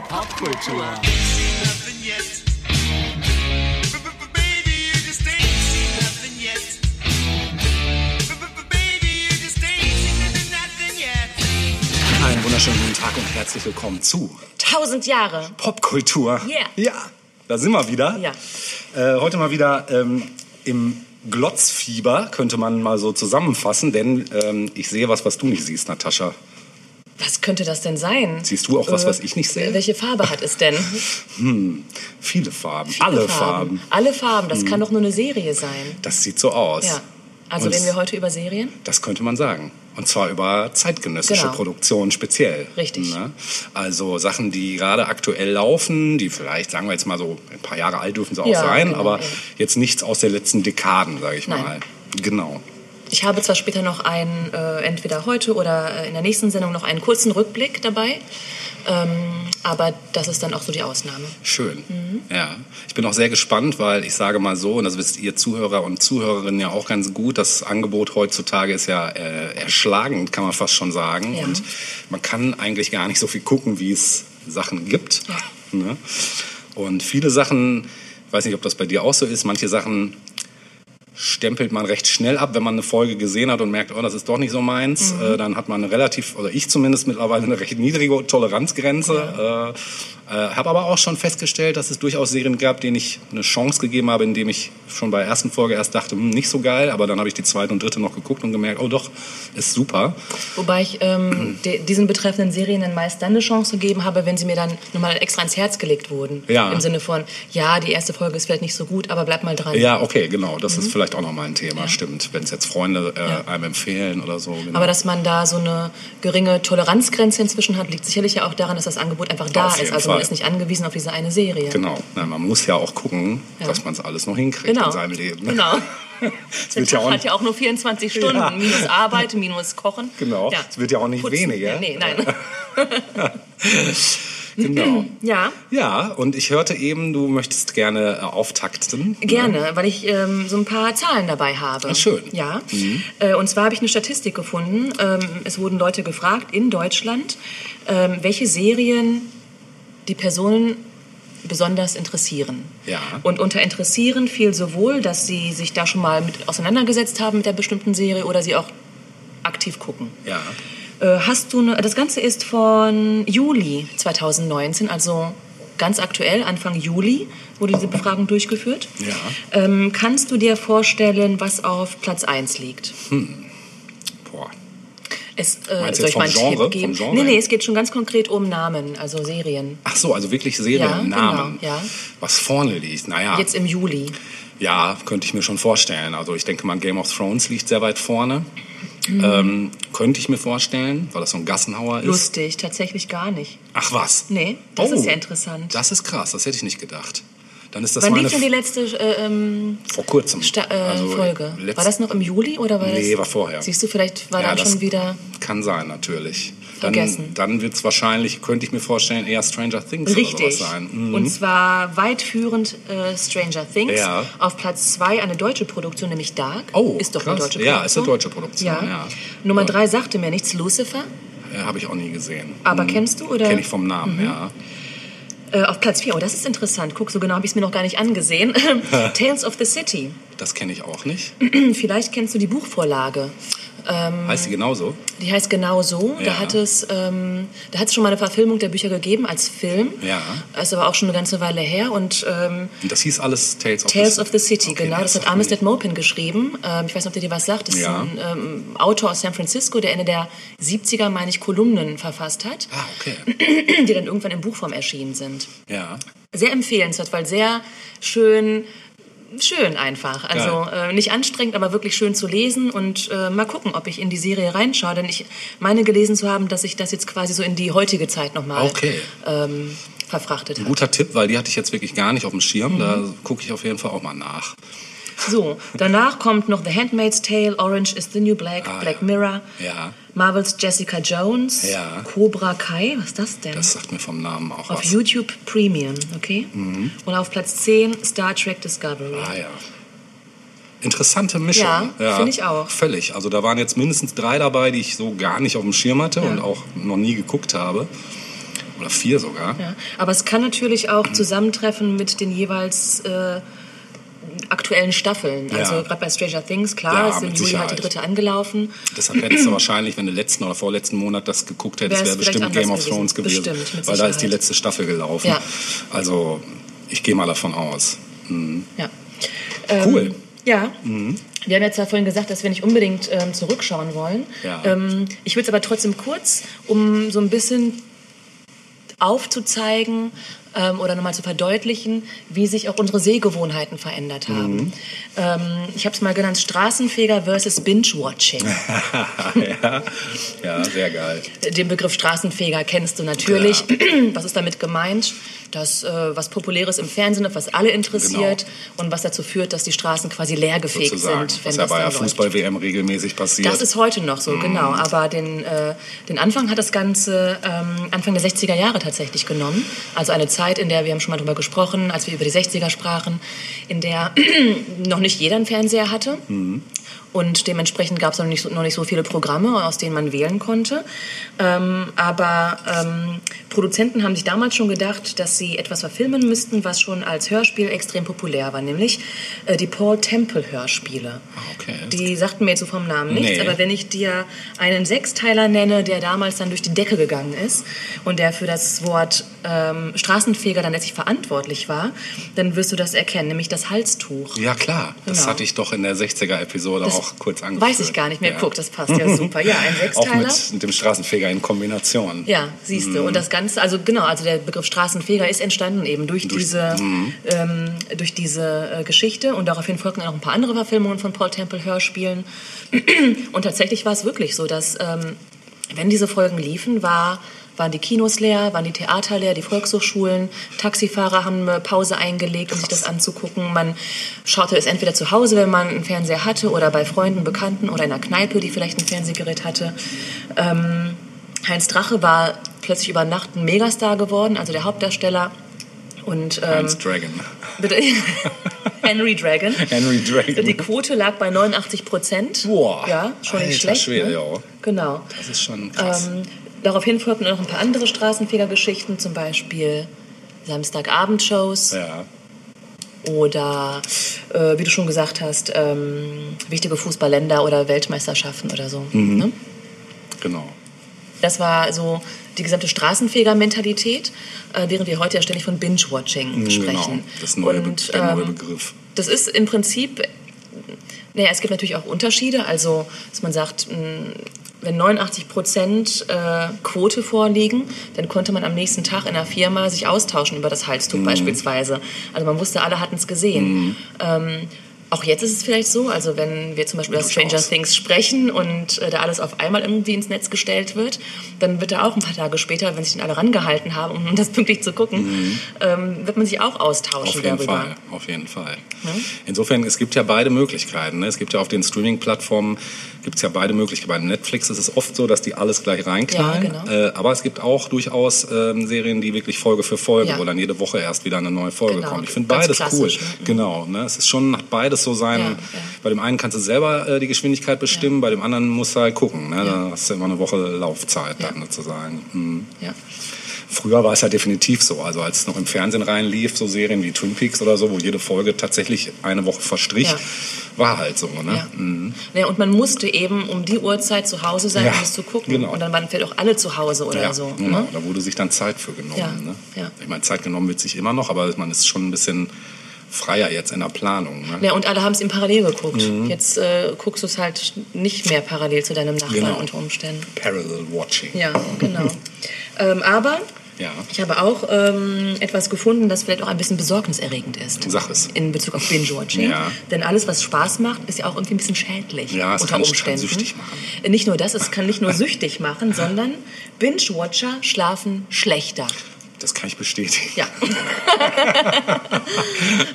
Popkultur. Einen wunderschönen guten Tag und herzlich willkommen zu Tausend Jahre. Popkultur. Yeah. Ja, da sind wir wieder. Ja. Äh, heute mal wieder ähm, im Glotzfieber, könnte man mal so zusammenfassen, denn ähm, ich sehe was, was du nicht siehst, Natascha. Was könnte das denn sein? Siehst du auch was, Äh, was ich nicht sehe? Welche Farbe hat es denn? Viele Farben, Viele alle Farben. Alle Farben. Das kann doch nur eine Serie sein. Das sieht so aus. Ja. Also Und reden wir heute über Serien? Das könnte man sagen. Und zwar über zeitgenössische Genau. Produktionen speziell. Richtig. Ne? Also Sachen, die gerade aktuell laufen, die vielleicht, sagen wir jetzt mal so, ein paar Jahre alt dürfen sie auch Ja, sein, genau, aber ja. jetzt nichts aus den letzten Dekaden, sage ich Nein. mal. Genau. Ich habe zwar später noch einen, äh, entweder heute oder äh, in der nächsten Sendung noch einen kurzen Rückblick dabei, ähm, aber das ist dann auch so die Ausnahme. Schön. Mhm. Ja. Ich bin auch sehr gespannt, weil ich sage mal so, und das wisst ihr Zuhörer und Zuhörerinnen ja auch ganz gut, das Angebot heutzutage ist ja äh, erschlagend, kann man fast schon sagen. Ja. Und man kann eigentlich gar nicht so viel gucken, wie es Sachen gibt. Ja. Ne? Und viele Sachen, ich weiß nicht, ob das bei dir auch so ist, manche Sachen stempelt man recht schnell ab, wenn man eine Folge gesehen hat und merkt, oh, das ist doch nicht so meins. Mhm. Äh, dann hat man eine relativ, oder ich zumindest mittlerweile eine recht niedrige Toleranzgrenze. Äh, äh, habe aber auch schon festgestellt, dass es durchaus Serien gab, denen ich eine Chance gegeben habe, indem ich schon bei der ersten Folge erst dachte, hm, nicht so geil, aber dann habe ich die zweite und dritte noch geguckt und gemerkt, oh doch, ist super. Wobei ich ähm, diesen betreffenden Serien dann meist dann eine Chance gegeben habe, wenn sie mir dann nochmal extra ins Herz gelegt wurden. Ja. Im Sinne von, ja, die erste Folge ist vielleicht nicht so gut, aber bleib mal dran. Ja, okay, genau, das ist vielleicht auch nochmal ein Thema, stimmt. Wenn es jetzt Freunde äh. Ja. einem empfehlen oder so. Genau. Aber dass man da so eine geringe Toleranzgrenze inzwischen hat, liegt sicherlich ja auch daran, dass das Angebot einfach da Auf ist. Also man Fall. ist nicht angewiesen auf diese eine Serie. Genau, Na, man muss ja auch gucken, Ja. dass man es alles noch hinkriegt Genau. in seinem Leben. Genau. Es Der wird ja auch hat ja auch nur 24 Stunden. Ja. Minus Arbeit, minus Kochen. Genau. Ja. Es wird ja auch nicht Putzen. weniger. Ja, nee, nein. Genau. ja, Ja, und ich hörte eben, du möchtest gerne äh, auftakten. gerne, weil ich ähm, so ein paar Zahlen dabei habe. Ah, schön. Mhm. Ja. Äh, und zwar habe ich eine Statistik gefunden. Ähm, es wurden Leute gefragt in Deutschland, ähm, welche Serien die Personen besonders interessieren. Ja. Und unter interessieren fiel sowohl, dass sie sich da schon mal mit auseinandergesetzt haben mit der bestimmten Serie oder sie auch aktiv gucken. Ja. Äh, Hast du eine, das Ganze ist von Juli 2019, also ganz aktuell, Anfang Juli wurde diese Befragung durchgeführt. Ja. Ähm, kannst du dir vorstellen, was auf Platz 1 liegt? Boah. Es, äh, soll ich mal einen Genre? Tipp geben? Vom Genre Nee, nee, es geht schon ganz konkret um Namen, also Serien. Ach so, also wirklich Seriennamen. genau, ja. Was vorne liegt. Naja, Jetzt im Juli. ja, könnte ich mir schon vorstellen. Also ich denke mal, Game of Thrones liegt sehr weit vorne. Ähm, könnte ich mir vorstellen, weil das so ein Gassenhauer ist. Lustig, tatsächlich gar nicht. Ach was? Nee, das Oh, ist ja interessant. Das ist krass, das hätte ich nicht gedacht. Dann ist das Wann lief denn die letzte äh, ähm, vor kurzem. Sta äh, Also, Folge? War das noch im Juli oder war das? Nee, war vorher. Siehst du, vielleicht war Ja, dann schon wieder. Kann sein, natürlich. Dann, Vergessen. dann wird es wahrscheinlich, könnte ich mir vorstellen, eher Stranger Things Richtig. oder sowas sein. Mhm. Und zwar weit führend äh, Stranger Things. Ja. Auf Platz zwei eine deutsche Produktion, nämlich Dark. Oh, ist doch eine krass. deutsche Produktion. Ja, ist eine deutsche Produktion, Ja. ja. Nummer drei sagte mir nichts, Lucifer. Äh, Habe ich auch nie gesehen. Aber kennst du oder? Kenne ich vom Namen, ja. Äh, auf Platz vier. Oh, das ist interessant. Guck, so genau habe ich es mir noch gar nicht angesehen. Tales of the City. Das kenne ich auch nicht. Vielleicht kennst du die Buchvorlage. Ähm, Heißt die genauso? Die heißt genau so. Ja. Da hat es, ähm, da hat es schon mal eine Verfilmung der Bücher gegeben als Film. Ja. Ist aber auch schon eine ganze Weile her und ähm, Und das hieß alles Tales of Tales of the City, Okay, genau. Das hat Armistead. Maupin geschrieben. Ähm, ich weiß nicht, ob der dir was sagt. Das Ja. ist ein ähm, Autor aus San Francisco, der Ende der 70er, meine ich, Kolumnen verfasst hat, Ah, okay. die dann irgendwann in Buchform erschienen sind. Ja. Sehr empfehlenswert, weil sehr schön schön einfach. Also äh, nicht anstrengend, aber wirklich schön zu lesen und äh, mal gucken, ob ich in die Serie reinschaue. Denn ich meine gelesen zu haben, dass sich das jetzt quasi so in die heutige Zeit nochmal Okay. ähm, verfrachtet hat. guter Tipp, weil die hatte ich jetzt wirklich gar nicht auf dem Mhm. Schirm. Da gucke ich auf jeden Fall auch mal nach. So, danach kommt noch The Handmaid's Tale, Orange is the New Black, Ah, Black ja. Mirror, Ja. Marvels Jessica Jones, Ja. Cobra Kai, was ist das denn? Das sagt mir vom Namen auch auf was. YouTube Premium, okay? Und auf Platz 10 Star Trek Discovery. Ah ja. Interessante Mischung. Ja, finde ich auch. Völlig. Also da waren jetzt mindestens drei dabei, die ich so gar nicht auf dem Schirm hatte Ja. und auch noch nie geguckt habe. Oder vier sogar. Ja. Aber es kann natürlich auch zusammentreffen mit den jeweils äh, aktuellen Staffeln. Ja. Also gerade bei Stranger Things, klar, Ja, ist im Juli halt die dritte angelaufen. Deshalb hättest du wahrscheinlich, wenn du letzten oder vorletzten Monat das geguckt hättest, wäre bestimmt Game of gewesen. Thrones gewesen. Bestimmt, mit weil da ist die letzte Staffel gelaufen. Ja. Also ich gehe mal davon aus. Mhm. Ja. Cool. Ähm, ja. Wir haben jetzt ja vorhin gesagt, dass wir nicht unbedingt ähm, zurückschauen wollen. Ja. Ähm, ich will es aber trotzdem kurz, um so ein bisschen aufzuzeigen ähm, oder nochmal zu verdeutlichen, wie sich auch unsere Sehgewohnheiten verändert haben. Mhm. Ähm, ich habe es mal genannt Straßenfeger versus Binge-Watching. ja. ja, sehr geil. Den Begriff Straßenfeger kennst du natürlich. Was ist damit gemeint? Das, äh, was Populäres im Fernsehen, ist, was alle interessiert und was dazu führt, dass die Straßen quasi leergefegt Genau. Sozusagen. sind. Was wenn ja das bei der. Fußball-WM regelmäßig passiert. Das ist heute noch so, genau. Aber den, äh, den Anfang hat das Ganze ähm, Anfang der 60er Jahre tatsächlich genommen. Also eine Zeit, in der, wir haben schon mal drüber gesprochen, als wir über die 60er sprachen, in der noch nicht jeder einen Fernseher hatte. Und dementsprechend gab es noch nicht, so, noch nicht so viele Programme, aus denen man wählen konnte. Ähm, aber ähm, Produzenten haben sich damals schon gedacht, dass sie etwas verfilmen müssten, was schon als Hörspiel extrem populär war, nämlich äh, die Paul Temple Hörspiele. Ah, okay. Die sagten mir jetzt so vom Namen nichts, Nee. aber wenn ich dir einen Sechsteiler nenne, der damals dann durch die Decke gegangen ist und der für das Wort ähm, Straßenfeger dann letztlich verantwortlich war, dann wirst du das erkennen, nämlich das Halstuch. Ja, klar. Das Genau. hatte ich doch in der 60er-Episode Das auch kurz angeführt. Weiß ich gar nicht mehr. Ja. Guck, das passt ja super. Ja, ein Auch Sechsteiler. mit, mit dem Straßenfeger in Kombination. Ja, siehst Mhm. du. Und das Ganze, also genau, also der Begriff Straßenfeger ist entstanden eben durch, Durch- diese, Mhm. ähm, durch diese äh, Geschichte und daraufhin folgten dann auch ein paar andere Verfilmungen von Paul Temple Hörspielen. Und tatsächlich war es wirklich so, dass ähm, wenn diese Folgen liefen, war waren die Kinos leer, waren die Theater leer, die Volkshochschulen, Taxifahrer haben eine Pause eingelegt, um sich das anzugucken. Man schaute es entweder zu Hause, wenn man einen Fernseher hatte, oder bei Freunden, Bekannten oder in einer Kneipe, die vielleicht ein Fernsehgerät hatte. Ähm, Heinz Drache war plötzlich über Nacht ein Megastar geworden, also der Hauptdarsteller. Und ähm, Heinz Dragon. bitte, Henry Dragon. Henry Dragon. Die Quote lag bei 89 Prozent. Boah, Ja, schon nicht schlecht. Schwede, ne? ja. Genau. Das ist schon krass. Ähm, daraufhin folgten noch ein paar andere Straßenfegergeschichten, zum Beispiel Samstagabendshows ja. oder, äh, wie du schon gesagt hast, ähm, wichtige Fußballländer oder Weltmeisterschaften oder so. Mhm. Ne? Genau. Das war so die gesamte Straßenfeger-Mentalität, äh, während wir heute ja ständig von Binge-Watching sprechen. Genau. Das ist neue Und, der neue ähm, Begriff. Das ist im Prinzip, naja, es gibt natürlich auch Unterschiede. Also, dass man sagt, mh, wenn 89 Prozent äh, Quote vorliegen, dann konnte man am nächsten Tag in einer Firma sich austauschen über das Halstuch Mhm. beispielsweise. Also man wusste, alle hatten es gesehen. Ähm, auch jetzt ist es vielleicht so, also wenn wir zum Beispiel über Stranger Durchaus. Things sprechen und äh, da alles auf einmal irgendwie ins Netz gestellt wird, dann wird da auch ein paar Tage später, wenn sich dann alle rangehalten haben, um das pünktlich zu gucken, ähm, wird man sich auch austauschen Mhm. Auf jeden darüber. Fall, auf jeden Fall. Insofern, es gibt ja beide Möglichkeiten. Ne? Es gibt ja auf den Streaming-Plattformen gibt es ja beide Möglichkeiten. Bei Netflix ist es oft so, dass die alles gleich reinknallen. Ja, genau. äh, aber es gibt auch durchaus ähm, Serien, die wirklich Folge für Folge, Ja. wo dann jede Woche erst wieder eine neue Folge Genau, kommt. Ich finde beides cool. ne? Genau. Ne? Es ist schon, hat so sein. Ja, ja. Bei dem einen kannst du selber äh, die Geschwindigkeit bestimmen, bei dem anderen musst du halt gucken. Ne? Da hast du immer eine Woche Laufzeit Ja. dann sozusagen. Mhm. Ja. Früher war es ja definitiv so. Also als es noch im Fernsehen reinlief, so Serien wie Twin Peaks oder so, wo jede Folge tatsächlich eine Woche verstrich, Ja. war halt so. Ne? Ja. Naja, und man musste eben um die Uhrzeit zu Hause sein, Ja, um es zu gucken. genau. Und dann waren vielleicht auch alle zu Hause oder Ja, so. genau. Ne? Da wurde sich dann Zeit für genommen. Ja, Ne? ja. Ich meine, Zeit genommen wird sich immer noch, aber man ist schon ein bisschen freier jetzt in der Planung. Ne? Ja, und alle haben es ihm parallel geguckt. Jetzt äh, guckst du es halt nicht mehr parallel zu deinem Nachbarn Genau. unter Umständen. Parallel Watching. Ja, genau. ähm, aber Ja. ich habe auch ähm, etwas gefunden, das vielleicht auch ein bisschen besorgniserregend ist. Sag es. In Bezug auf Binge-Watching. Ja. Denn alles, was Spaß macht, ist ja auch irgendwie ein bisschen schädlich. Ja, es unter kann- kann Umständen. süchtig machen. Nicht nur das, es kann nicht nur süchtig machen, sondern Binge-Watcher schlafen schlechter. Das kann ich bestätigen. Ja.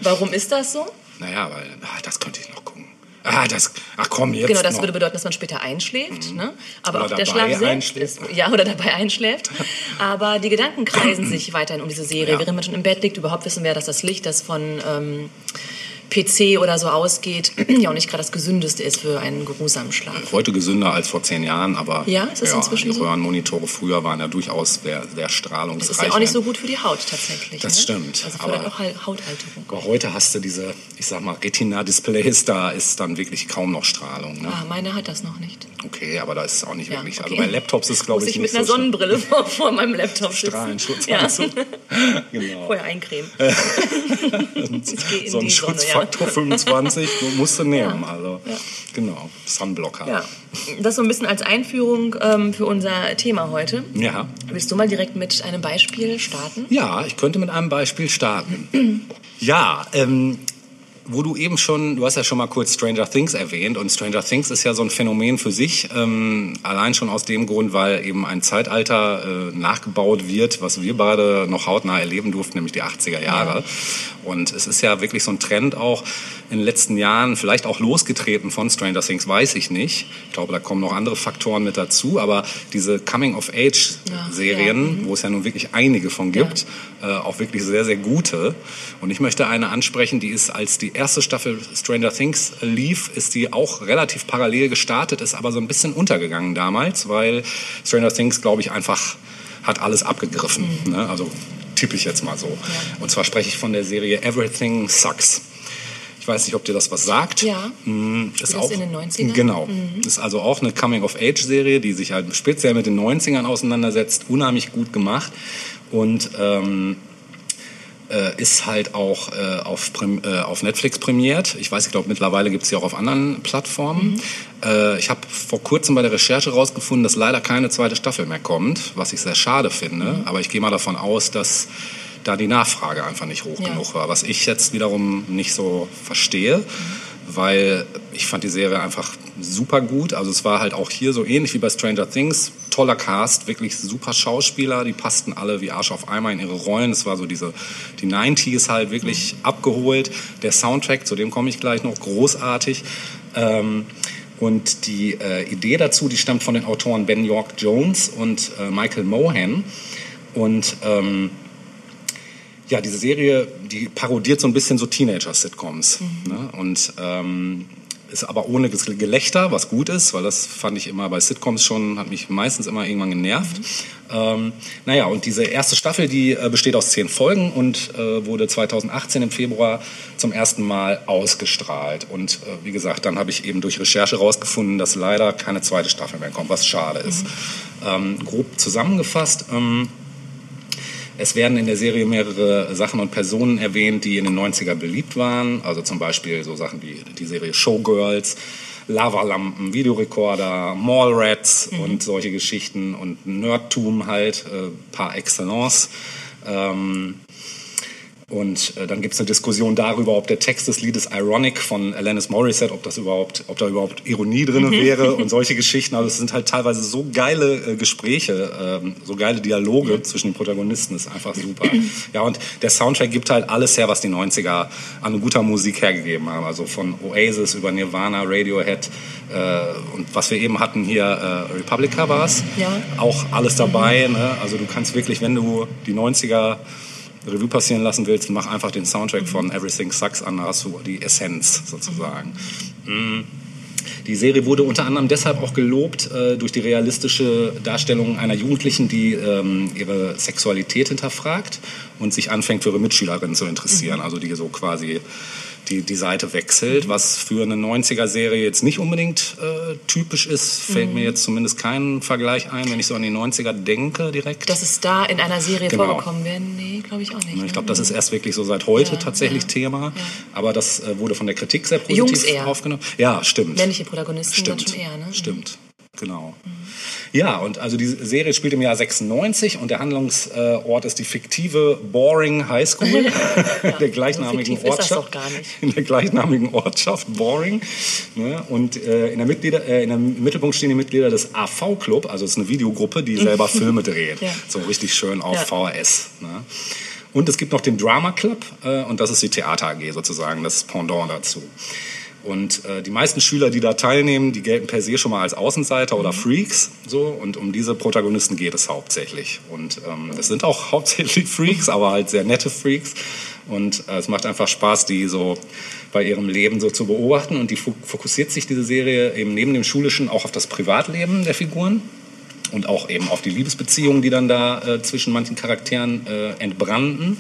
Warum ist das so? Naja, weil ah, das könnte ich noch gucken. Ah, das, ach komm, jetzt Genau, das noch. würde bedeuten, dass man später einschläft. Ne? Aber Oder auch der Schlaf selbst einschläft. ist. Ja, oder dabei einschläft. Aber die Gedanken kreisen sich weiterhin um diese Serie. Ja. Während man schon im Bett liegt, überhaupt wissen wir, dass das Licht, das von. Ähm, PC oder so ausgeht, ja auch nicht gerade das gesündeste ist für einen geruhsamen Schlaf. Heute gesünder als vor zehn Jahren, aber Ja, ist das inzwischen die? Röhrenmonitore früher waren ja durchaus sehr, sehr Das strahlungsreich. ist ja auch nicht so gut für die Haut tatsächlich. Das ne? stimmt, Also aber- auch Hautalterung. Aber heute hast du diese, ich sag mal, Retina-Displays, da ist dann wirklich kaum noch Strahlung. Ne? Ah, meine hat das noch nicht. Okay, aber da ist es auch nicht Ja, wirklich. okay. Also bei Laptops ist, glaube ich, ich nicht mit einer so Sonnenbrille vor, vor meinem Laptop sitzen. Strahlenschutzanzug. genau. Vorher eincremen. ich gehe in So ein die Sonne, ja. Schutzfaktor 25 musst du nehmen. Also, genau, Sunblocker. Ja, das so ein bisschen als Einführung ähm, für unser Thema heute. ja. Willst du mal direkt mit einem Beispiel starten? Ja, ich könnte mit einem Beispiel starten. ja, ähm, wo du eben schon, du hast ja schon mal kurz Stranger Things erwähnt und Stranger Things ist ja so ein Phänomen für sich, ähm, allein schon aus dem Grund, weil eben ein Zeitalter äh, nachgebaut wird, was wir beide noch hautnah erleben durften, nämlich die 80er Jahre. Und es ist ja wirklich so ein Trend auch in den letzten Jahren, vielleicht auch losgetreten von Stranger Things, weiß ich nicht. Ich glaube, da kommen noch andere Faktoren mit dazu, aber diese Coming-of-Age-Serien, Ja, wo es ja nun wirklich einige von gibt, äh, auch wirklich sehr, sehr gute. Und ich möchte eine ansprechen, die ist, als die erste Staffel Stranger Things lief, ist die auch relativ parallel gestartet, ist aber so ein bisschen untergegangen damals, weil Stranger Things, glaube ich, einfach hat alles abgegriffen. Ne? Also tippe ich jetzt mal so. Und zwar spreche ich von der Serie Everything Sucks. Ich weiß nicht, ob dir das was sagt. Ja. Mm, Ist das auch, in den 90ern? Genau. Ist also auch eine Coming-of-Age-Serie, die sich halt speziell mit den 90ern auseinandersetzt. Unheimlich gut gemacht. Und ähm, äh, ist halt auch äh, auf, äh, auf Netflix prämiert. Ich weiß, ich glaube, mittlerweile gibt es sie auch auf anderen Plattformen. Äh, ich habe vor kurzem bei der Recherche rausgefunden, dass leider keine zweite Staffel mehr kommt, was ich sehr schade finde. Aber ich gehe mal davon aus, dass da die Nachfrage einfach nicht hoch Ja. genug war. Was ich jetzt wiederum nicht so verstehe, weil ich fand die Serie einfach super gut. Also es war halt auch hier so ähnlich wie bei Stranger Things. Toller Cast, wirklich super Schauspieler, die passten alle wie Arsch auf Eimer in ihre Rollen. Es war so diese, die 90s halt wirklich abgeholt. Der Soundtrack, zu dem komme ich gleich noch, großartig. Ähm, und die äh, Idee dazu, die stammt von den Autoren Ben York Jones und äh, Michael Mohan. Und ähm, ja, diese Serie, die parodiert so ein bisschen so Teenager-Sitcoms. Ne? Und ähm, ist aber ohne Gelächter, was gut ist, weil das fand ich immer bei Sitcoms schon, hat mich meistens immer irgendwann genervt. Ähm, naja, und diese erste Staffel, die äh, besteht aus zehn Folgen und äh, wurde 2018 im Februar zum ersten Mal ausgestrahlt. Und äh, wie gesagt, dann habe ich eben durch Recherche herausgefunden, dass leider keine zweite Staffel mehr kommt, was schade ist. Ähm, grob zusammengefasst, ähm, es werden in der Serie mehrere Sachen und Personen erwähnt, die in den 90er beliebt waren. Also zum Beispiel so Sachen wie die Serie Showgirls, Lavalampen, Videorekorder, Mallrats und solche Geschichten und Nerdtum halt äh, par excellence. Ähm, und äh, dann gibt es eine Diskussion darüber, ob der Text des Liedes Ironic von Alanis Morissette, ob das überhaupt, ob da überhaupt Ironie drin wäre und solche Geschichten. Also es sind halt teilweise so geile äh, Gespräche, ähm, so geile Dialoge zwischen den Protagonisten, das ist einfach super. Ja, und der Soundtrack gibt halt alles her, was die 90er an guter Musik hergegeben haben. Also von Oasis über Nirvana, Radiohead äh, und was wir eben hatten hier, äh, Republica war es. Ja. Auch alles dabei. Ne? Also du kannst wirklich, wenn du die 90er Revue passieren lassen willst, mach einfach den Soundtrack von Everything Sucks an, da hast du die Essenz sozusagen. Mm. Die Serie wurde unter anderem deshalb auch gelobt äh, durch die realistische Darstellung einer Jugendlichen, die ähm, ihre Sexualität hinterfragt und sich anfängt für ihre Mitschülerinnen zu interessieren. Also die so quasi die, die Seite wechselt, was für eine 90er-Serie jetzt nicht unbedingt äh, typisch ist. Fällt mir jetzt zumindest kein Vergleich ein, wenn ich so an die 90er denke direkt. Dass es da in einer Serie Genau. vorgekommen wäre? Nee, glaube ich auch nicht. Ich glaube, ne? das ist erst wirklich so seit heute Ja, tatsächlich ja, Thema. ja. Aber das äh, wurde von der Kritik sehr positiv Jungs eher. aufgenommen. Ja, stimmt. Männliche Protagonisten Stimmt. schon eher, ne? Stimmt. Genau. Ja, und also die Serie spielt im Jahr 96 und der Handlungsort ist die fiktive Boring High School der gleichnamigen so Ortschaft. doch gar nicht. In der gleichnamigen Ortschaft Boring. Ne? Und äh, in, der Mitglieder, äh, in der im Mittelpunkt stehen die Mitglieder des AV Club, also es ist eine Videogruppe, die selber Filme dreht. Ja. So richtig schön auf Ja. VHS. Ne? Und es gibt noch den Drama Club äh, und das ist die Theater AG sozusagen, das Pendant dazu. Und äh, die meisten Schüler, die da teilnehmen, die gelten per se schon mal als Außenseiter oder Freaks. So. Und um diese Protagonisten geht es hauptsächlich. Und ähm, es sind auch hauptsächlich Freaks, aber halt sehr nette Freaks. Und äh, es macht einfach Spaß, die so bei ihrem Leben so zu beobachten. Und die fo- fokussiert sich, diese Serie, eben neben dem Schulischen auch auf das Privatleben der Figuren und auch eben auf die Liebesbeziehungen, die dann da äh, zwischen manchen Charakteren äh, entbrannten.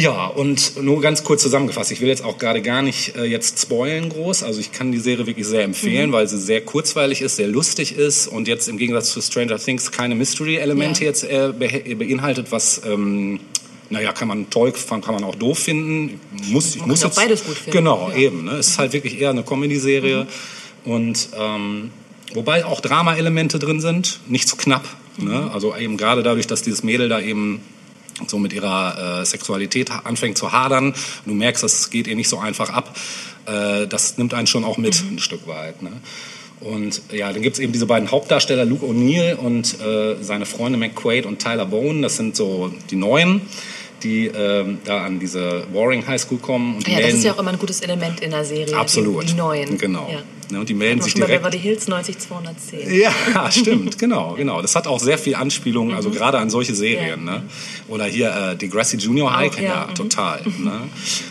Ja, und nur ganz kurz zusammengefasst, ich will jetzt auch gerade gar nicht äh, jetzt spoilen groß, also ich kann die Serie wirklich sehr empfehlen, weil sie sehr kurzweilig ist, sehr lustig ist und jetzt im Gegensatz zu Stranger Things keine Mystery-Elemente Ja. jetzt äh, behe- beinhaltet, was... Ähm, naja, kann man toll, kann man auch doof finden. Muss, ich Man muss kann auch jetzt, beides gut finden, Genau, ja. eben. Ne? Es ist halt wirklich eher eine Comedy-Serie. Und ähm, wobei auch Drama-Elemente drin sind, nicht zu knapp. Ne? Also eben gerade dadurch, dass dieses Mädel da eben so mit ihrer äh, Sexualität anfängt zu hadern. Du merkst, das geht ihr nicht so einfach ab. Äh, das nimmt einen schon auch mit ein Stück weit. Ne? Und ja, dann gibt's eben diese beiden Hauptdarsteller, Luke O'Neill und äh, seine Freunde McQuaid und Tyler Bone. Das sind so die Neuen, die ähm, da an diese Warring High School kommen. Und die Ja, das melden, ist ja auch immer ein gutes Element in der Serie. Absolut. Die, die neuen. Genau. Ja. Ne, und die melden sich schon bei direkt. Beverly Hills 90210. Ja, stimmt, genau, genau. Das hat auch sehr viel Anspielungen, Mhm. also gerade an solche Serien. Ne? Oder hier äh, Degrassi Junior High, Auch, ja, ja, mhm. total. Ne?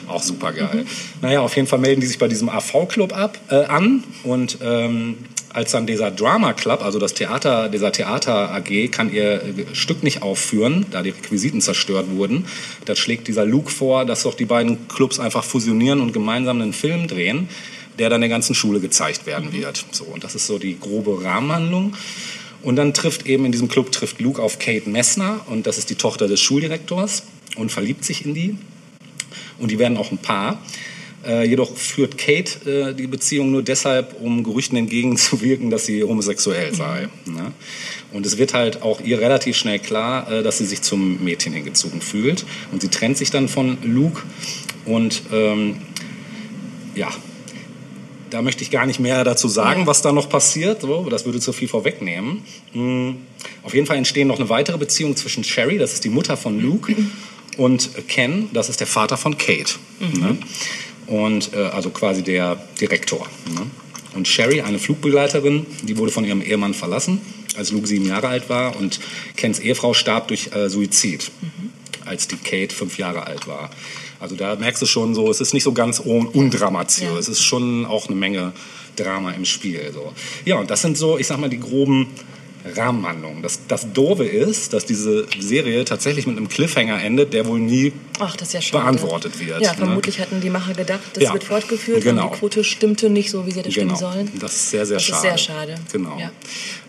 Auch super geil. Naja, auf jeden Fall melden die sich bei diesem AV-Club ab äh, an und ähm, als dann dieser Drama Club, also das Theater, dieser Theater AG, kann ihr Stück nicht aufführen, da die Requisiten zerstört wurden. Da schlägt dieser Luke vor, dass doch die beiden Clubs einfach fusionieren und gemeinsam einen Film drehen, der dann der ganzen Schule gezeigt werden wird. So, und das ist so die grobe Rahmenhandlung. Und dann trifft eben in diesem Club trifft Luke auf Kate Messner und das ist die Tochter des Schuldirektors und verliebt sich in die. Und die werden auch ein Paar. Äh, jedoch führt Kate äh, die Beziehung nur deshalb, um Gerüchten entgegenzuwirken, dass sie homosexuell sei. Ne? Und es wird halt auch ihr relativ schnell klar, äh, dass sie sich zum Mädchen hingezogen fühlt. Und sie trennt sich dann von Luke. Und ähm, ja, da möchte ich gar nicht mehr dazu sagen, was da noch passiert. So, das würde zu viel vorwegnehmen. Mm, Auf jeden Fall entstehen noch eine weitere Beziehung zwischen Sherry, das ist die Mutter von Luke, und Ken, das ist der Vater von Kate. Ne? Und äh, also quasi der Direktor. Ne? Und Sherry, eine Flugbegleiterin, die wurde von ihrem Ehemann verlassen, als Luke sieben Jahre alt war. Und Kens Ehefrau starb durch äh, Suizid, als die Kate fünf Jahre alt war. Also da merkst du schon so, es ist nicht so ganz un undramatisch. Ja. Es ist schon auch eine Menge Drama im Spiel. So. Ja, und das sind so, ich sag mal, die groben Rahmenhandlungen. Das, das Doofe ist, dass diese Serie tatsächlich mit einem Cliffhanger endet, der wohl nie Ach, das ist ja beantwortet wird. Ja, ne? vermutlich hatten die Macher gedacht, das Ja, wird fortgeführt genau. und die Quote stimmte nicht so, wie sie hätte stimmen Genau, sollen. das ist sehr, sehr Das ist schade. sehr schade. Genau. Ja.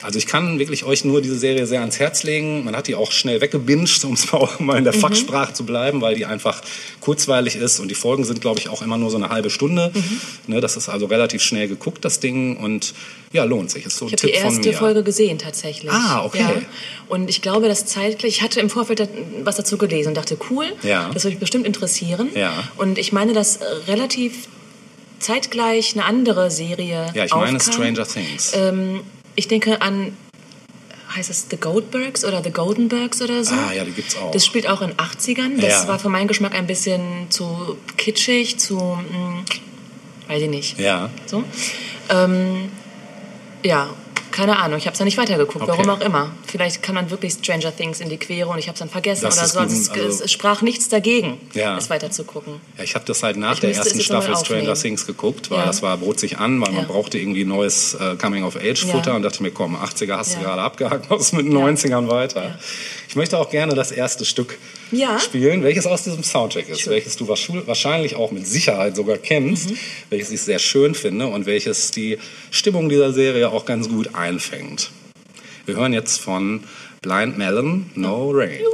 Also ich kann wirklich euch nur diese Serie sehr ans Herz legen. Man hat die auch schnell weggebinged, um es auch mal in Mhm. der Fachsprache zu bleiben, weil die einfach kurzweilig ist und die Folgen sind, glaube ich, auch immer nur so eine halbe Stunde. Mhm. Ne, das ist also relativ schnell geguckt, das Ding und ja, lohnt sich. Ist so Ich habe die erste. Folge gesehen tatsächlich. Ah, okay. Ja. Und ich glaube, dass zeitgleich, ich hatte im Vorfeld was dazu gelesen und dachte, cool, Ja. das würde mich bestimmt interessieren. Ja. Und ich meine, dass relativ zeitgleich eine andere Serie Ja, ich meine aufkam. Stranger Things. Ähm, ich denke an, heißt es The Goldbergs oder The Goldenbergs oder so? Ah, ja, die gibt's auch. Das spielt auch in 80ern. Das Ja. war für meinen Geschmack ein bisschen zu kitschig, zu, mh, weiß ich nicht. ja. So. Ähm, ja, keine Ahnung. Ich habe es dann nicht weitergeguckt, Okay. warum auch immer. Vielleicht kann man wirklich Stranger Things in die Quere und ich habe es dann vergessen Das oder so. Also es, also- es sprach nichts dagegen, Ja. es weiterzugucken. Ja, ich habe das halt nach Ich der ersten Staffel Stranger. Things geguckt, weil Ja. das war bot sich an, weil man Ja. brauchte irgendwie neues äh, Coming-of-Age-Futter Ja. und dachte mir, komm, 80er hast du Ja. gerade abgehakt, was mit den 90ern weiter. Ja. Ich möchte auch gerne das erste Stück Ja. spielen, welches aus diesem Soundtrack ist, Schön. welches du wahrscheinlich- auch mit Sicherheit sogar kennst, Mhm. welches ich sehr schön finde und welches die Stimmung dieser Serie auch ganz gut einfängt. Wir hören jetzt von Blind Melon, No Rain. All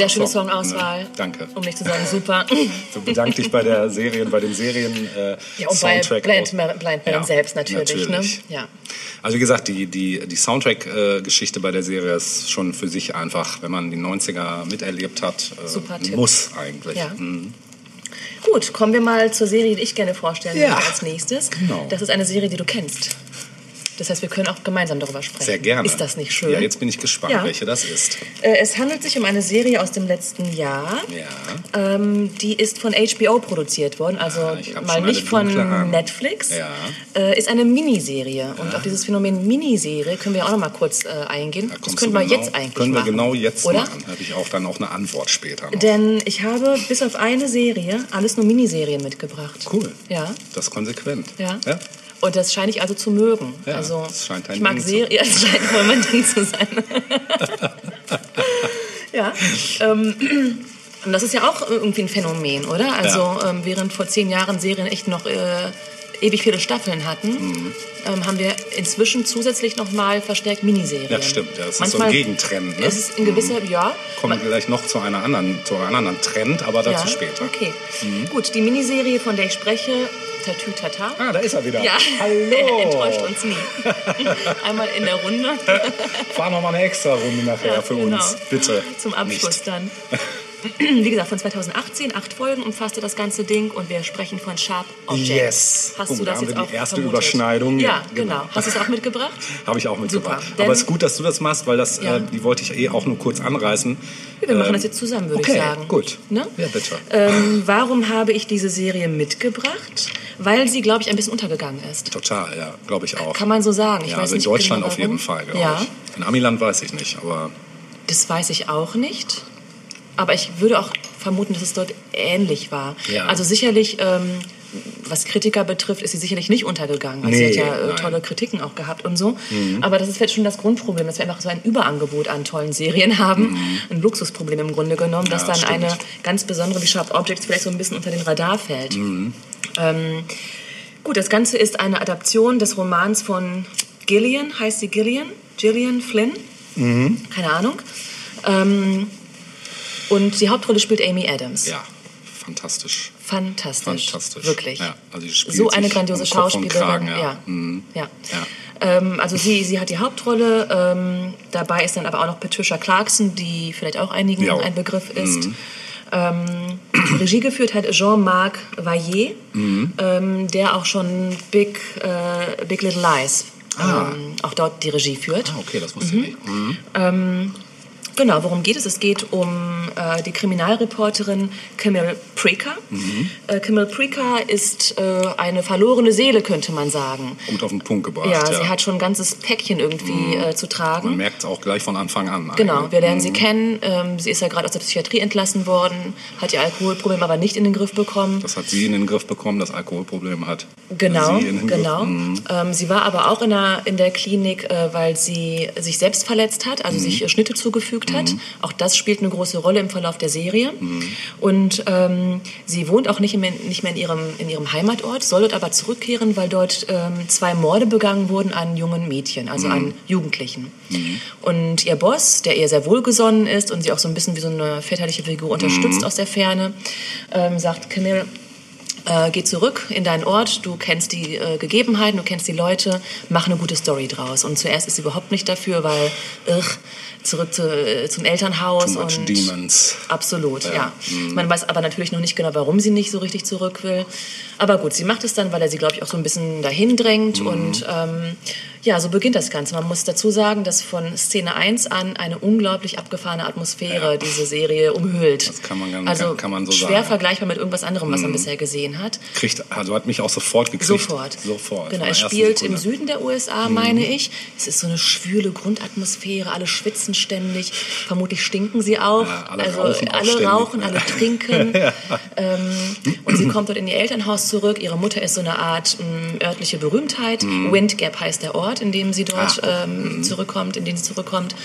Sehr schöne Song, Songauswahl. Ne? Danke. Um nicht zu sagen, super. So bedank dich bei der Serien, bei den Serien äh, Ja, und bei Soundtrack Blind, aus- Melon- Blind Melon Ja, selbst natürlich. natürlich. Ne? Ja. Also wie gesagt, die, die, die Soundtrack-Geschichte bei der Serie ist schon für sich einfach, wenn man die 90er miterlebt hat, äh, muss eigentlich. Ja. Mhm. Gut, kommen wir mal zur Serie, die ich gerne vorstellen Ja. möchte als nächstes. Genau. Das ist eine Serie, die du kennst. Das heißt, wir können auch gemeinsam darüber sprechen. Sehr gerne. Ist das nicht schön? Ja, jetzt bin ich gespannt, Ja. welche das ist. Äh, Es handelt sich um eine Serie aus dem letzten Jahr. Ja. Ähm, die ist von HBO produziert worden, also Ah, mal nicht von. Netflix. Ja. Äh, ist eine Miniserie. Und auf dieses Phänomen Miniserie können wir auch noch mal kurz äh, eingehen. Da das können wir genau, jetzt eigentlich Können wir machen. genau jetzt oder? machen. Habe ich auch dann auch eine Antwort später noch. Denn ich habe bis auf eine Serie alles nur Miniserien mitgebracht. Cool. Ja. Das ist konsequent. Ja. ja? Und das scheine ich also zu mögen. Ja, also das scheint dein ich mag Serien, ja, es scheint wohl mein Ding zu sein. ja. Ähm, und das ist ja auch irgendwie ein Phänomen, oder? Also ähm, während vor zehn Jahren Serien echt noch äh, ewig viele Staffeln hatten, Mhm. ähm, haben wir inzwischen zusätzlich noch mal verstärkt Miniserien. Ja, stimmt. Ja, das ist so Manchmal ein Gegentrend. Ne? Es ist in gewisser, ja. Kommen wir gleich noch zu einer anderen, zu einem anderen Trend, aber dazu später. Mhm. Okay. Gut, die Miniserie, von der ich spreche, Tatü Tata. Ah, da ist er wieder. Ja, Hallo. enttäuscht uns nie. Einmal in der Runde. Fahr noch mal eine extra Runde nachher Ja, für genau. uns. Bitte. Zum Abschluss Nicht. dann. Wie gesagt, von 2018, acht Folgen umfasste das ganze Ding und wir sprechen von Sharp Objects. Yes. Hast Guck, du da das haben jetzt wir auch die erste vermutet? Überschneidung. Ja, genau. genau. Hast du es auch mitgebracht? Habe ich auch mitgebracht. Super, Aber es ist gut, dass du das machst, weil das, Ja. äh, die wollte ich eh auch nur kurz anreißen. Ja, wir machen Ähm, das jetzt zusammen, würde okay, ich sagen. gut. Ne? Ja, bitte. Ähm, warum habe ich diese Serie mitgebracht? Weil sie, glaube ich, ein bisschen untergegangen ist. Total, ja, glaube ich auch. Kann man so sagen. Ich ja, weiß also in nicht Deutschland genau, auf jeden. Fall, glaube Ja. ich. In Amiland weiß ich nicht, aber Das weiß ich auch nicht. Aber ich würde auch vermuten, dass es dort ähnlich war. Ja. Also sicherlich, ähm, was Kritiker betrifft, ist sie sicherlich nicht untergegangen. Also Nee, sie hat ja äh, nein. Mhm. tolle Kritiken auch gehabt und so. Aber das ist vielleicht schon das Grundproblem, dass wir einfach so ein Überangebot an tollen Serien haben. Ein Luxusproblem im Grunde genommen, dass Mhm. Ja, dann stimmt. eine ganz besondere wie Sharp Objects vielleicht so ein bisschen unter den Radar fällt. Mhm. Ähm, gut, das Ganze ist eine Adaption des Romans von Gillian, heißt sie Gillian? Gillian Flynn? Mhm. Keine Ahnung. Ähm, und die Hauptrolle spielt Amy Adams. ja, fantastisch. Fantastisch. Fantastisch. Wirklich. Ja, also so eine grandiose Schauspielerin. Kragen, ja. ja. Mhm. ja. Ja. Ähm, also sie, sie hat die Hauptrolle. Ähm, dabei ist dann aber auch noch Patricia Clarkson, die vielleicht auch einigen Ja. ein Begriff ist. Mhm. Ähm, Regie geführt hat Jean-Marc Vaillet, Mhm. ähm, der auch schon Big, äh, Big Little Lies Ah. ähm, auch dort die Regie führt. Ah, okay, das wusste ich nicht. Mhm. Genau, worum geht es? Es geht um äh, die Kriminalreporterin Camille Preker. Mhm. Äh, Camille Preker ist äh, eine verlorene Seele, könnte man sagen. Gut auf den Punkt gebracht. Ja, ja. sie hat schon ein ganzes Päckchen irgendwie äh, zu Man tragen. merkt es auch gleich von Anfang an. Genau, eigentlich. wir lernen sie kennen. Ähm, sie ist ja gerade aus der Psychiatrie entlassen worden, hat ihr Alkoholproblem aber nicht in den Griff bekommen. Das hat sie in den Griff bekommen, das Alkoholproblem hat. Genau, sie in den genau. Mhm. Ähm, sie war aber auch in der, in der Klinik, äh, weil sie sich selbst verletzt hat, Mhm. also sich äh, Schnitte zugefügt hat. Auch das spielt eine große Rolle im Verlauf der Serie. Mhm. Und ähm, sie wohnt auch nicht mehr, nicht mehr in, ihrem, in ihrem Heimatort, soll dort aber zurückkehren, weil dort ähm, zwei Morde begangen wurden an jungen Mädchen, also Mhm. an Jugendlichen. Und ihr Boss, der ihr sehr wohlgesonnen ist und sie auch so ein bisschen wie so eine väterliche Figur unterstützt aus der Ferne, ähm, sagt, Camille, Äh, geh zurück in deinen Ort, du kennst die äh, Gegebenheiten, du kennst die Leute, mach eine gute Story draus. Und zuerst ist sie überhaupt nicht dafür, weil, ugh, zurück zu, äh, zum Elternhaus Too much und demons. Absolut, ja. Mhm. Man weiß aber natürlich noch nicht genau, warum sie nicht so richtig zurück will. Aber gut, sie macht es dann, weil er sie, glaube ich, auch so ein bisschen dahin drängt. Mhm. Und ähm, ja, so beginnt das Ganze. Man muss dazu sagen, dass von Szene 1 an eine unglaublich abgefahrene Atmosphäre Ja. diese Serie umhüllt. Das kann man ganz- also kann man so schwer sagen. Mhm. vergleichbar mit irgendwas anderem, was man bisher gesehen hat. Kriegt, also hat mich auch sofort gekriegt. Sofort. Sofort. Genau, es spielt im Süden der USA, meine ich. Es ist so eine schwüle Grundatmosphäre, alle schwitzen ständig. Vermutlich stinken sie auch. Ja, alle also rauchen auch alle ständig. rauchen, alle trinken. ähm, und sie kommt dort in ihr Elternhaus zurück. Ihre Mutter ist so eine Art ähm, örtliche Berühmtheit. Windgap heißt der Ort, in dem sie dort Mhm. Ah, ähm, zurückkommt, in den sie zurückkommt.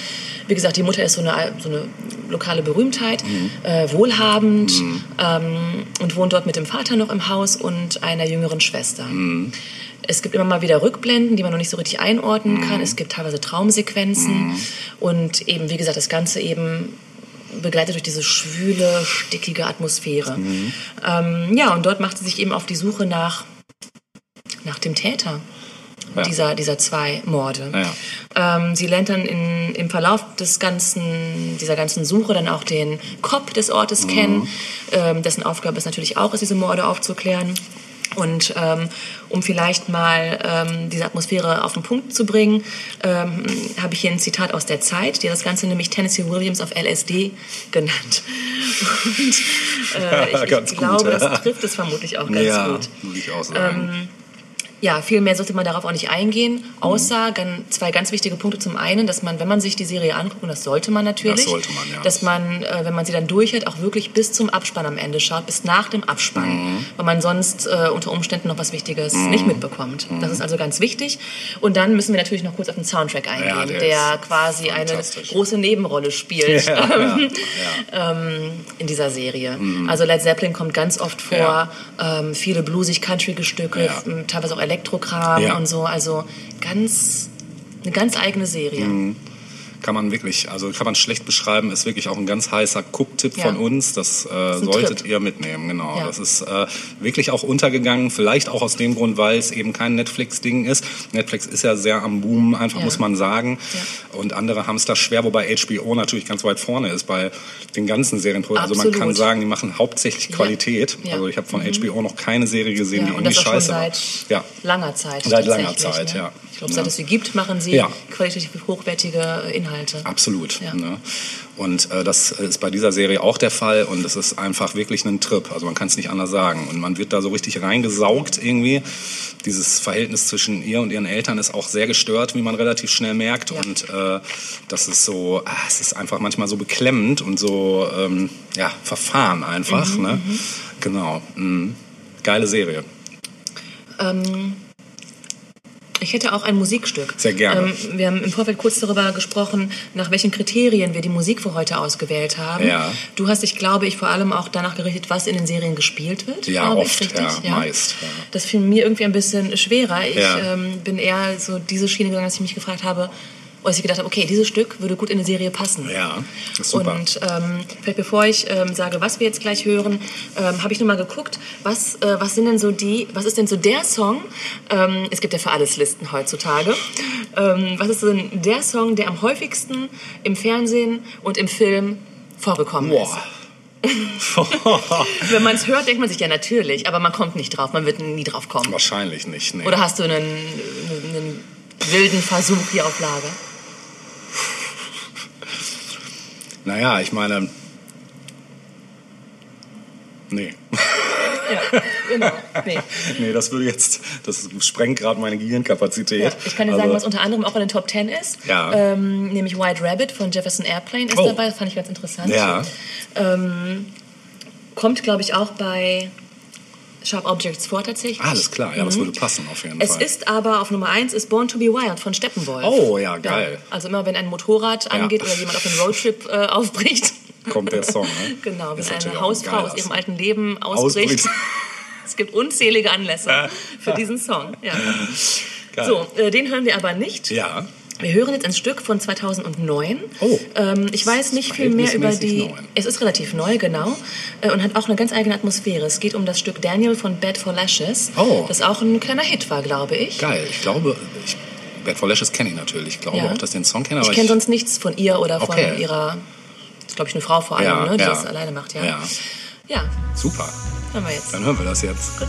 Wie gesagt, die Mutter ist so eine, so eine lokale Berühmtheit, Mhm. äh, wohlhabend ähm, und wohnt dort mit dem Vater noch im Haus und einer jüngeren Schwester. Es gibt immer mal wieder Rückblenden, die man noch nicht so richtig einordnen kann. Es gibt teilweise Traumsequenzen und eben, wie gesagt, das Ganze eben begleitet durch diese schwüle, stickige Atmosphäre. Ähm, ja, und dort macht sie sich eben auf die Suche nach, nach dem Täter Ja. dieser, dieser zwei Morde. Ja. Ähm, sie lernt dann in, im Verlauf des ganzen, dieser ganzen Suche dann auch den Cop des Ortes kennen, ähm, dessen Aufgabe es natürlich auch ist, diese Morde aufzuklären. Und ähm, um vielleicht mal ähm, diese Atmosphäre auf den Punkt zu bringen, ähm, habe ich hier ein Zitat aus der Zeit, die das Ganze nämlich Tennessee Williams auf LSD genannt. Und äh, ich, ich gut, glaube, ja. das trifft es vermutlich auch ganz ja, gut. muss ich auch sagen. Ähm, Ja, viel mehr sollte man darauf auch nicht eingehen, außer gan- zwei ganz wichtige Punkte. Zum einen, dass man, wenn man sich die Serie anguckt, und das sollte man natürlich, Das sollte man, ja. dass man, äh, wenn man sie dann durch hat, auch wirklich bis zum Abspann am Ende schaut, bis nach dem Abspann, Mhm. weil man sonst äh, unter Umständen noch was Wichtiges nicht mitbekommt. Mhm. Das ist also ganz wichtig. Und dann müssen wir natürlich noch kurz auf den Soundtrack eingehen, Ja, der der, quasi eine große Nebenrolle spielt Ja, ähm, ja. ähm, in dieser Serie. Also Led Zeppelin kommt ganz oft vor, ähm, viele bluesig-country Stücke, Ja. m, teilweise auch Elektrokram Ja. und so. Also ganz eine ganz eigene Serie. Mhm. Kann man wirklich, also kann man schlecht beschreiben, ist wirklich auch ein ganz heißer Gucktipp Ja. von uns. Das äh, solltet Trip. ihr mitnehmen, genau. Ja. Das ist äh, wirklich auch untergegangen, vielleicht auch aus dem Grund, weil es eben kein Netflix-Ding ist. Netflix ist ja sehr am Boom, einfach Ja. muss man sagen. Und andere haben es da schwer, wobei HBO natürlich ganz weit vorne ist bei den ganzen Serien. Also man kann sagen, die machen hauptsächlich. Qualität. Also ich habe von HBO noch keine Serie gesehen, die irgendwie scheiße seit war. Ja. langer Zeit. Seit langer Zeit, ne? ja. Ich glaube, seit es sie gibt, machen sie qualitativ hochwertige Inhalte. Absolut. Ja. Ne? Und äh, das ist bei dieser Serie auch der Fall und es ist einfach wirklich ein Trip. Also man kann es nicht anders sagen. Und man wird da so richtig reingesaugt irgendwie. Dieses Verhältnis zwischen ihr und ihren Eltern ist auch sehr gestört, wie man relativ schnell merkt. Ja. Und äh, das ist so, ah, es ist einfach manchmal so beklemmend und so ähm, ja, verfahren einfach. Mhm, ne? Genau. Mhm. Geile Serie. Ich hätte auch ein Musikstück. Sehr gerne. Ähm, wir haben im Vorfeld kurz darüber gesprochen, nach welchen Kriterien wir die Musik für heute ausgewählt haben. Ja. Du hast dich, glaube ich, vor allem auch danach gerichtet, was in den Serien gespielt wird. Ja, oft, ich, richtig? ja, meist, ja. Das fiel mir irgendwie ein bisschen schwerer. Ich Ja. ähm, bin eher so diese Schiene gegangen, dass ich mich gefragt habe, dass ich gedacht habe, okay, dieses Stück würde gut in eine Serie passen. Ja, ist super. Und ähm, vielleicht bevor ich ähm, sage, was wir jetzt gleich hören, ähm, habe ich noch mal geguckt, was, äh, was sind denn so die, was ist denn so der Song? Ähm, es gibt ja für alles Listen heutzutage. Ähm, was ist denn der Song, der am häufigsten im Fernsehen und im Film vorgekommen Boah. ist? Wenn man es hört, denkt man sich ja natürlich, aber man kommt nicht drauf, man wird nie drauf kommen. Wahrscheinlich nicht. Nee. Oder hast du einen, einen wilden Versuch hier auf Lager? Naja, ich meine. Nee. Ja, genau. Nee. nee, das würde jetzt, das sprengt gerade meine Gehirnkapazität. Ja, ich kann dir sagen, Also, was unter anderem auch in den Top Ten ist. Ja. Ähm, nämlich White Rabbit von Jefferson Airplane ist Oh. dabei. Das fand ich ganz interessant. Ja, Ähm, kommt, glaube ich, auch bei Sharp Objects vor tatsächlich. alles klar, ja, das würde passen auf jeden Mhm. Es Fall. ist aber auf Nummer eins ist Born to be Wild von Steppenwolf. Oh, ja, geil. Also immer wenn ein Motorrad angeht oder jemand auf den Roadtrip äh, aufbricht. Kommt der Song, ne? Genau, wenn eine ein Hausfrau aus ihrem alten Leben ausbricht. Ausbricht. es gibt unzählige Anlässe für diesen Song. Ja. So, äh, den hören wir aber nicht. Ja, Wir hören jetzt ein Stück von 2009. Oh, ähm, ich weiß nicht viel mehr über die. neu. Es ist relativ neu, genau. Äh, und hat auch eine ganz eigene Atmosphäre. Es geht um das Stück Daniel von Bad for Lashes. Oh. Das auch ein kleiner Hit war, glaube ich. Geil. Ich glaube, ich, Bad for Lashes kenne ich natürlich. Ich glaube Ja. auch, dass ich den Song kenne. Ich kenne sonst nichts von ihr oder von Okay. ihrer. Das ist, glaube ich, eine Frau vor allem, Ja, ne, die ja. das alleine macht, ja. Ja. Ja, Super. hören wir jetzt. Dann hören wir das jetzt. Gut.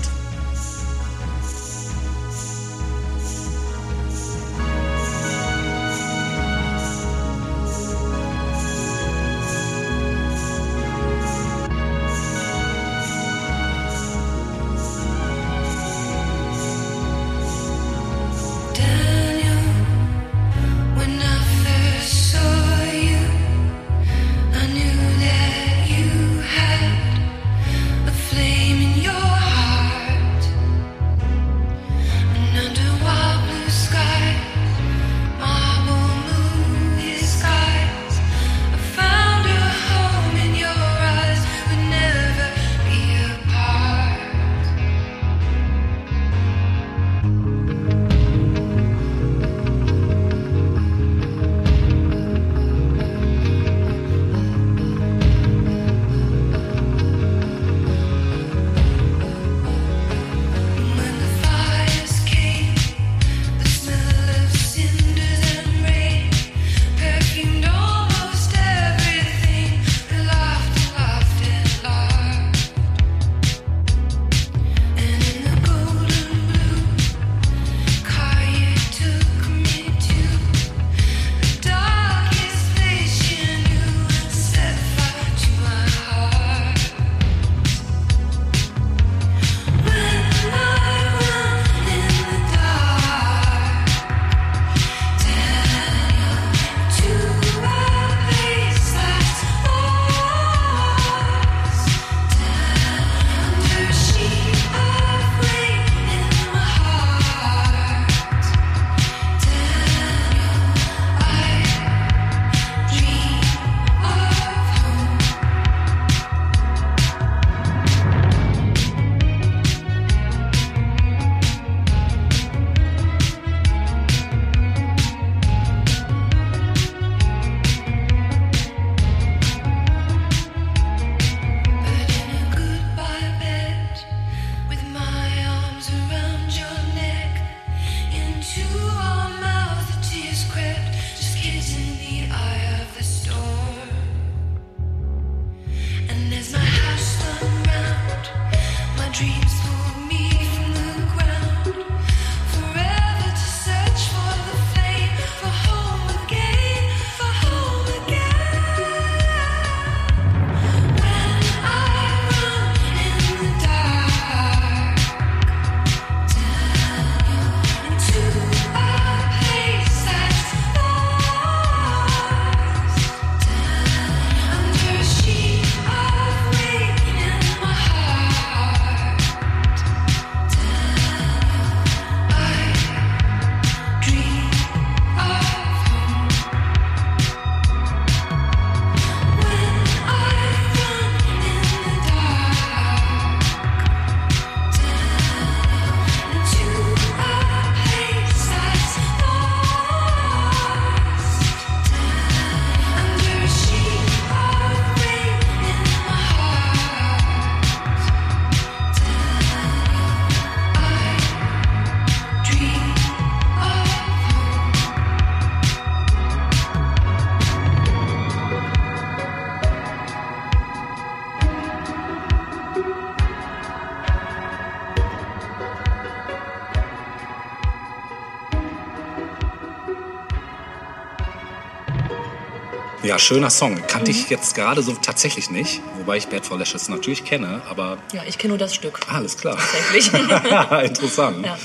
Ja, schöner Song. Kannte Mhm. ich jetzt gerade so tatsächlich nicht. Wobei ich Bad for Lashes natürlich kenne, aber Ja, ich kenne nur das Stück. alles klar. Tatsächlich. Interessant. Ja.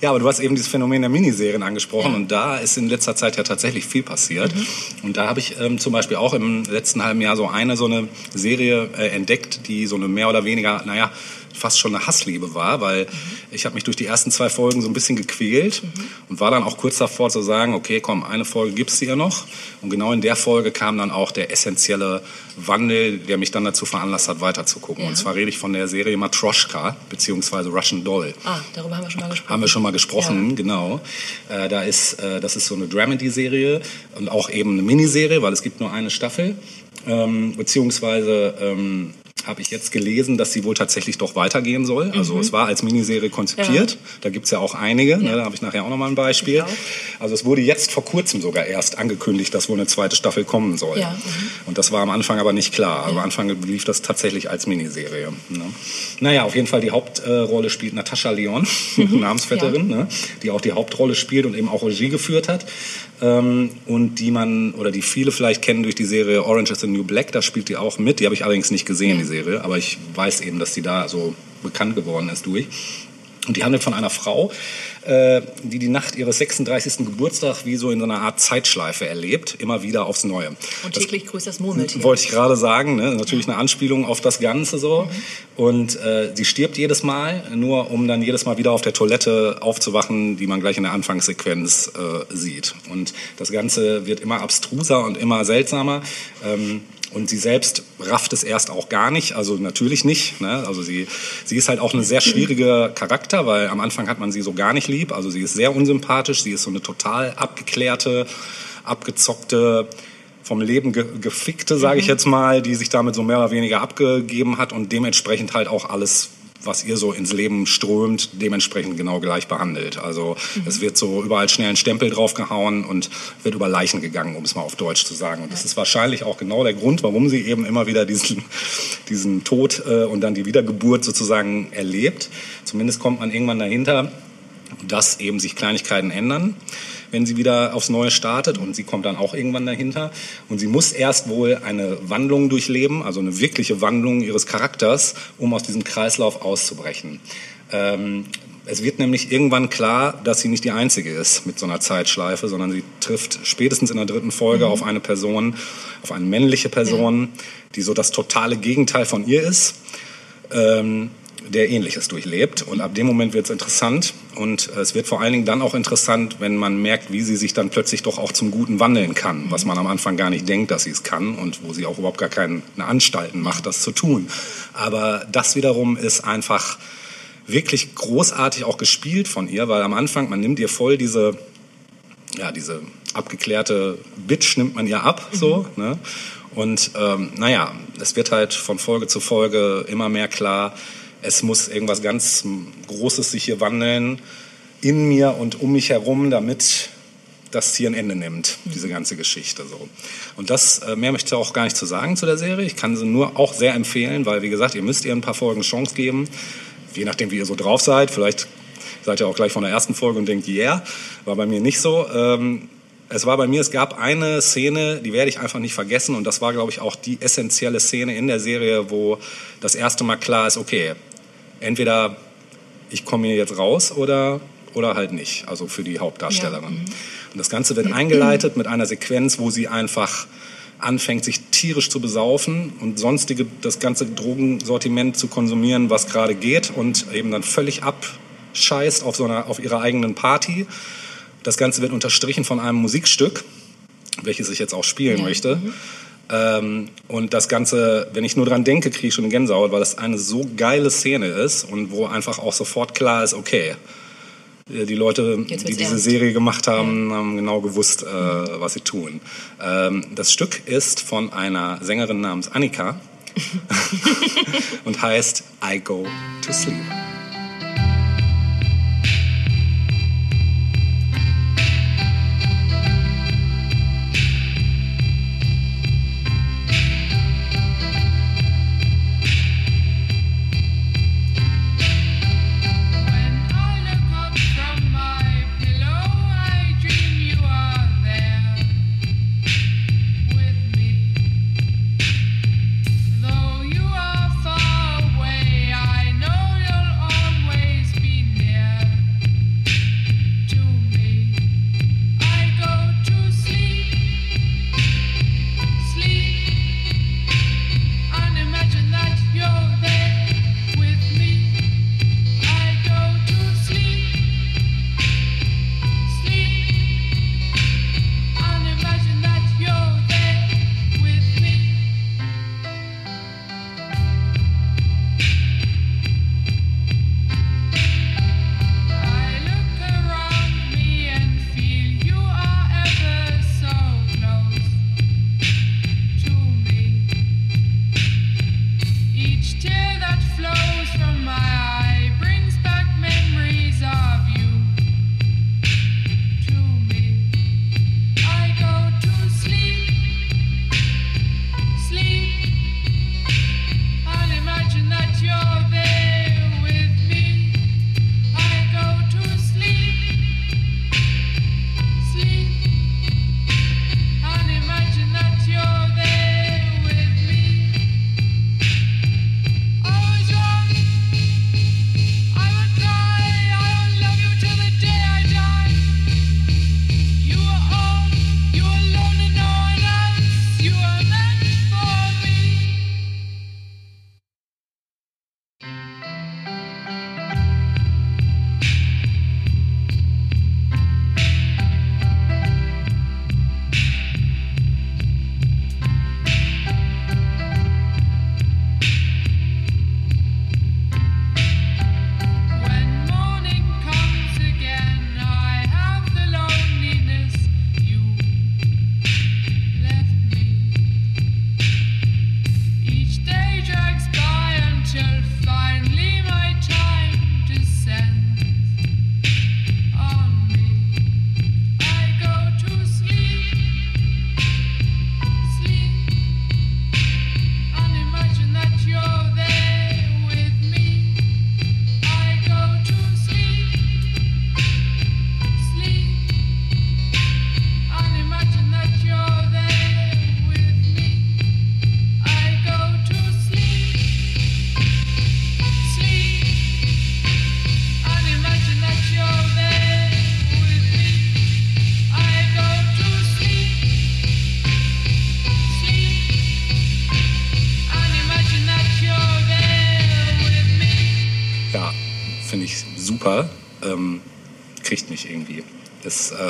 Ja. aber du hast eben dieses Phänomen der Miniserien angesprochen Ja. und da ist in letzter Zeit ja tatsächlich viel passiert. Mhm. Und da habe ich ähm, zum Beispiel auch im letzten halben Jahr so eine so eine Serie äh, entdeckt, die so eine mehr oder weniger, naja, fast schon eine Hassliebe war, weil ich habe mich durch die ersten zwei Folgen so ein bisschen gequält und war dann auch kurz davor zu sagen, okay, komm, eine Folge gibt's hier noch. Und genau in der Folge kam dann auch der essentielle Wandel, der mich dann dazu veranlasst hat, weiterzugucken. Ja. Und zwar rede ich von der Serie Matroschka, beziehungsweise Russian Doll. Ah, darüber haben wir schon mal gesprochen. Haben wir schon mal gesprochen, Ja. genau. Äh, da ist, äh, das ist so eine Dramedy-Serie und auch eben eine Miniserie, weil es gibt nur eine Staffel. Ähm, beziehungsweise ähm, habe ich jetzt gelesen, dass sie wohl tatsächlich doch weitergehen soll. Also es war als Miniserie konzipiert. Mhm. Ja. Da gibt's ja auch einige. Ne, da habe ich nachher auch noch mal ein Beispiel. Also es wurde jetzt vor kurzem sogar erst angekündigt, dass wohl eine zweite Staffel kommen soll. Ja, mhm. Und das war am Anfang aber nicht klar. Am Anfang lief das tatsächlich als Miniserie. Ne? Naja, auf jeden Fall die Hauptrolle spielt Natascha Leon, Namensvetterin, ne? die auch die Hauptrolle spielt und eben auch Regie geführt hat. Ähm, und die man, oder die viele vielleicht kennen durch die Serie Orange is the New Black, da spielt die auch mit. Die habe ich allerdings nicht gesehen, die Serie, aber ich weiß eben, dass die da so bekannt geworden ist durch. Und die handelt von einer Frau, äh, die die Nacht ihres 36. Geburtstags wie so in so einer Art Zeitschleife erlebt, immer wieder aufs Neue. Und Das- täglich grüßt das Murmeltier. wollte ich gerade sagen, ne? natürlich eine Anspielung auf das Ganze so. Mhm. Und äh, sie stirbt jedes Mal, nur um dann jedes Mal wieder auf der Toilette aufzuwachen, die man gleich in der Anfangssequenz äh, sieht. Und das Ganze wird immer abstruser und immer seltsamer. Ähm, und sie selbst rafft es erst auch gar nicht, also natürlich nicht. Ne? Also sie, sie ist halt auch ein sehr schwieriger Charakter, weil am Anfang hat man sie so gar nicht lieb. Also sie ist sehr unsympathisch, sie ist so eine total abgeklärte, abgezockte, vom Leben ge gefickte, sage ich jetzt mal, die sich damit so mehr oder weniger abgegeben hat und dementsprechend halt auch alles was ihr so ins Leben strömt, dementsprechend genau gleich behandelt. Also es wird so überall schnell ein Stempel draufgehauen und wird über Leichen gegangen, um es mal auf Deutsch zu sagen. Und das ist wahrscheinlich auch genau der Grund, warum sie eben immer wieder diesen, diesen Tod äh, und dann die Wiedergeburt sozusagen erlebt. Zumindest kommt man irgendwann dahinter, dass eben sich Kleinigkeiten ändern, wenn sie wieder aufs Neue startet und sie kommt dann auch irgendwann dahinter. Und sie muss erst wohl eine Wandlung durchleben, also eine wirkliche Wandlung ihres Charakters, um aus diesem Kreislauf auszubrechen. Ähm, es wird nämlich irgendwann klar, dass sie nicht die Einzige ist mit so einer Zeitschleife, sondern sie trifft spätestens in der dritten Folge auf eine Person, auf eine männliche Person, die so das totale Gegenteil von ihr ist. Ähm, der Ähnliches durchlebt. Und ab dem Moment wird es interessant. Und äh, es wird vor allen Dingen dann auch interessant, wenn man merkt, wie sie sich dann plötzlich doch auch zum Guten wandeln kann, was man am Anfang gar nicht denkt, dass sie es kann und wo sie auch überhaupt gar keine Anstalten macht, das zu tun. Aber das wiederum ist einfach wirklich großartig auch gespielt von ihr, weil am Anfang, man nimmt ihr voll diese ja, diese abgeklärte Bitch nimmt man ihr ab, so, ne? Und ähm, naja, es wird halt von Folge zu Folge immer mehr klar, es muss irgendwas ganz Großes sich hier wandeln in mir und um mich herum, damit das hier ein Ende nimmt, diese ganze Geschichte so. Und das, äh, mehr möchte ich auch gar nicht zu sagen zu der Serie. Ich kann sie nur auch sehr empfehlen, weil, wie gesagt, ihr müsst ihr ein paar Folgen Chance geben, je nachdem, wie ihr so drauf seid. Vielleicht seid ihr auch gleich von der ersten Folge und denkt, yeah, war bei mir nicht so. Ähm, es war bei mir, es gab eine Szene, die werde ich einfach nicht vergessen und das war, glaube ich, auch die essentielle Szene in der Serie, wo das erste Mal klar ist, okay, entweder ich komme hier jetzt raus oder, oder halt nicht, also für die Hauptdarstellerin. Und das Ganze wird eingeleitet mit einer Sequenz, wo sie einfach anfängt, sich tierisch zu besaufen und sonstige das ganze Drogensortiment zu konsumieren, was gerade geht und eben dann völlig abscheißt auf, so einer, auf ihrer eigenen Party. Das Ganze wird unterstrichen von einem Musikstück, welches ich jetzt auch spielen Ja, möchte. Ähm, und das Ganze, wenn ich nur dran denke, kriege ich schon eine Gänsehaut, weil das eine so geile Szene ist und wo einfach auch sofort klar ist, okay, äh, die Leute, die diese ernst. Serie gemacht haben, haben genau gewusst, äh, was sie tun. Ähm, das Stück ist von einer Sängerin namens Annika und heißt I Go to Sleep.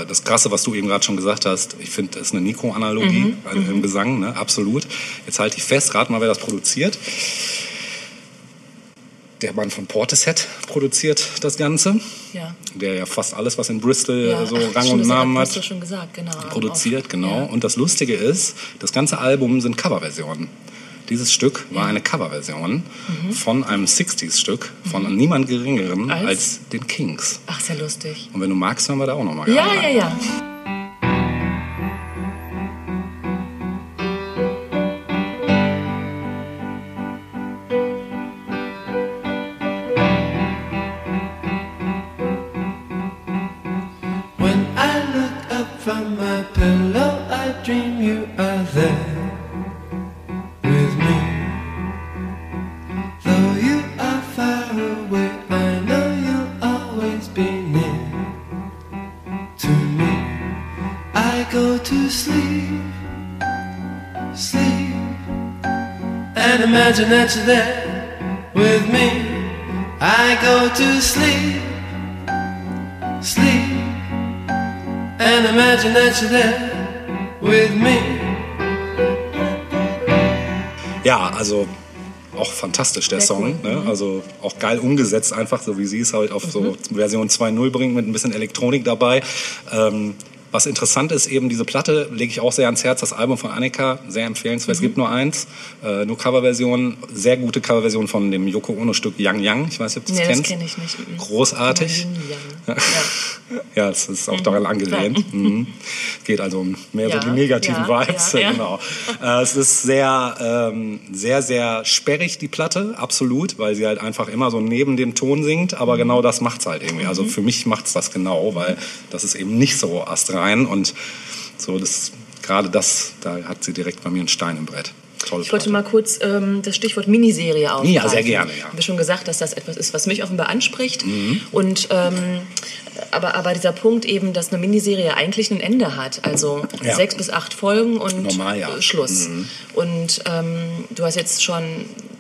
Das, Krasse, was du eben gerade schon gesagt hast, ich finde, das ist eine Nico-Analogie äh, im Gesang, ne? absolut. Jetzt halte ich fest, rat mal, wer das produziert. Der Mann von Portishead produziert das Ganze, Ja. der ja fast alles, was in Bristol ja. äh, so Rang und Namen hast du hat, schon gesagt, genau. produziert, genau. Ja. Und das Lustige ist, das ganze Album sind Coverversionen. Dieses Stück war eine Coverversion von einem 60s-Stück von niemand Geringeren als? Als? den Kings. Ach, sehr lustig. Und wenn du magst, hören wir da auch nochmal Ja, ja, ja. When imagine that you're there with me. I go to sleep sleep and imagine that you're there with me. Ja, also auch fantastisch der Sehr Song. cool. Ne? Also auch geil umgesetzt, einfach so wie sie es halt auf so Version 2.0 bringt mit ein bisschen Elektronik dabei. Ähm, was interessant ist, eben diese Platte lege ich auch sehr ans Herz. Das Album von Annika, sehr empfehlenswert. Es gibt nur eins, äh, nur Coverversion. Sehr gute Coverversion von dem Yoko Ono Stück Young Young. Ich weiß nicht, ob du das Nee, das kennst. kenne ich nicht. Mhm. Großartig. Yin Yang. Ja. Ja, es ist auch daran angelehnt. Mhm. Geht also um mehr so Ja, die negativen ja, Vibes. ja, ja. Genau. Äh, es ist sehr, ähm, sehr, sehr sperrig, die Platte, absolut, weil sie halt einfach immer so neben dem Ton singt, Mhm. aber genau das macht's halt irgendwie. Also für mich macht's das genau, weil das ist eben nicht so astrein und so das, gerade das, da hat sie direkt bei mir einen Stein im Brett. Tolle Ich wollte Platte. mal kurz ähm, das Stichwort Miniserie aufgreifen. Ja, sehr gerne, ja. Ich habe schon gesagt, dass das etwas ist, was mich offenbar anspricht. Und ähm, aber, aber dieser Punkt eben, dass eine Miniserie eigentlich ein Ende hat. Also Ja. sechs bis acht Folgen und Normal, ja. Schluss. Und ähm, du hast jetzt schon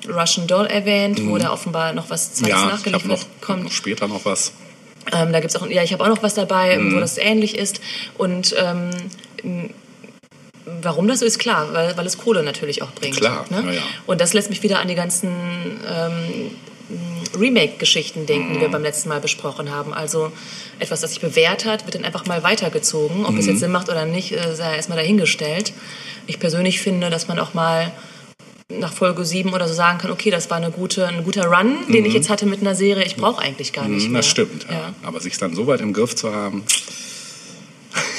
Russian Doll erwähnt, wo da offenbar noch was Zweites ja, ich nachgeliefert noch, hab kommt. noch später noch was. Ähm, da gibt's auch, ja, ich habe auch noch was dabei, Mhm. wo das ähnlich ist. Und ähm, warum das so ist, klar, weil, weil es Kohle natürlich auch bringt. Klar, ne? ja. Und das lässt mich wieder an die ganzen ähm, Remake-Geschichten denken, Mhm. die wir beim letzten Mal besprochen haben. Also etwas, das sich bewährt hat, wird dann einfach mal weitergezogen. Ob Mhm. es jetzt Sinn macht oder nicht, äh, sei erstmal dahingestellt. Ich persönlich finde, dass man auch mal nach Folge 7 oder so sagen kann, okay, das war eine gute, ein guter Run, den ich jetzt hatte mit einer Serie. Ich brauche eigentlich gar nicht mehr. Mhm. Das stimmt, ja. Aber sich dann so weit im Griff zu haben,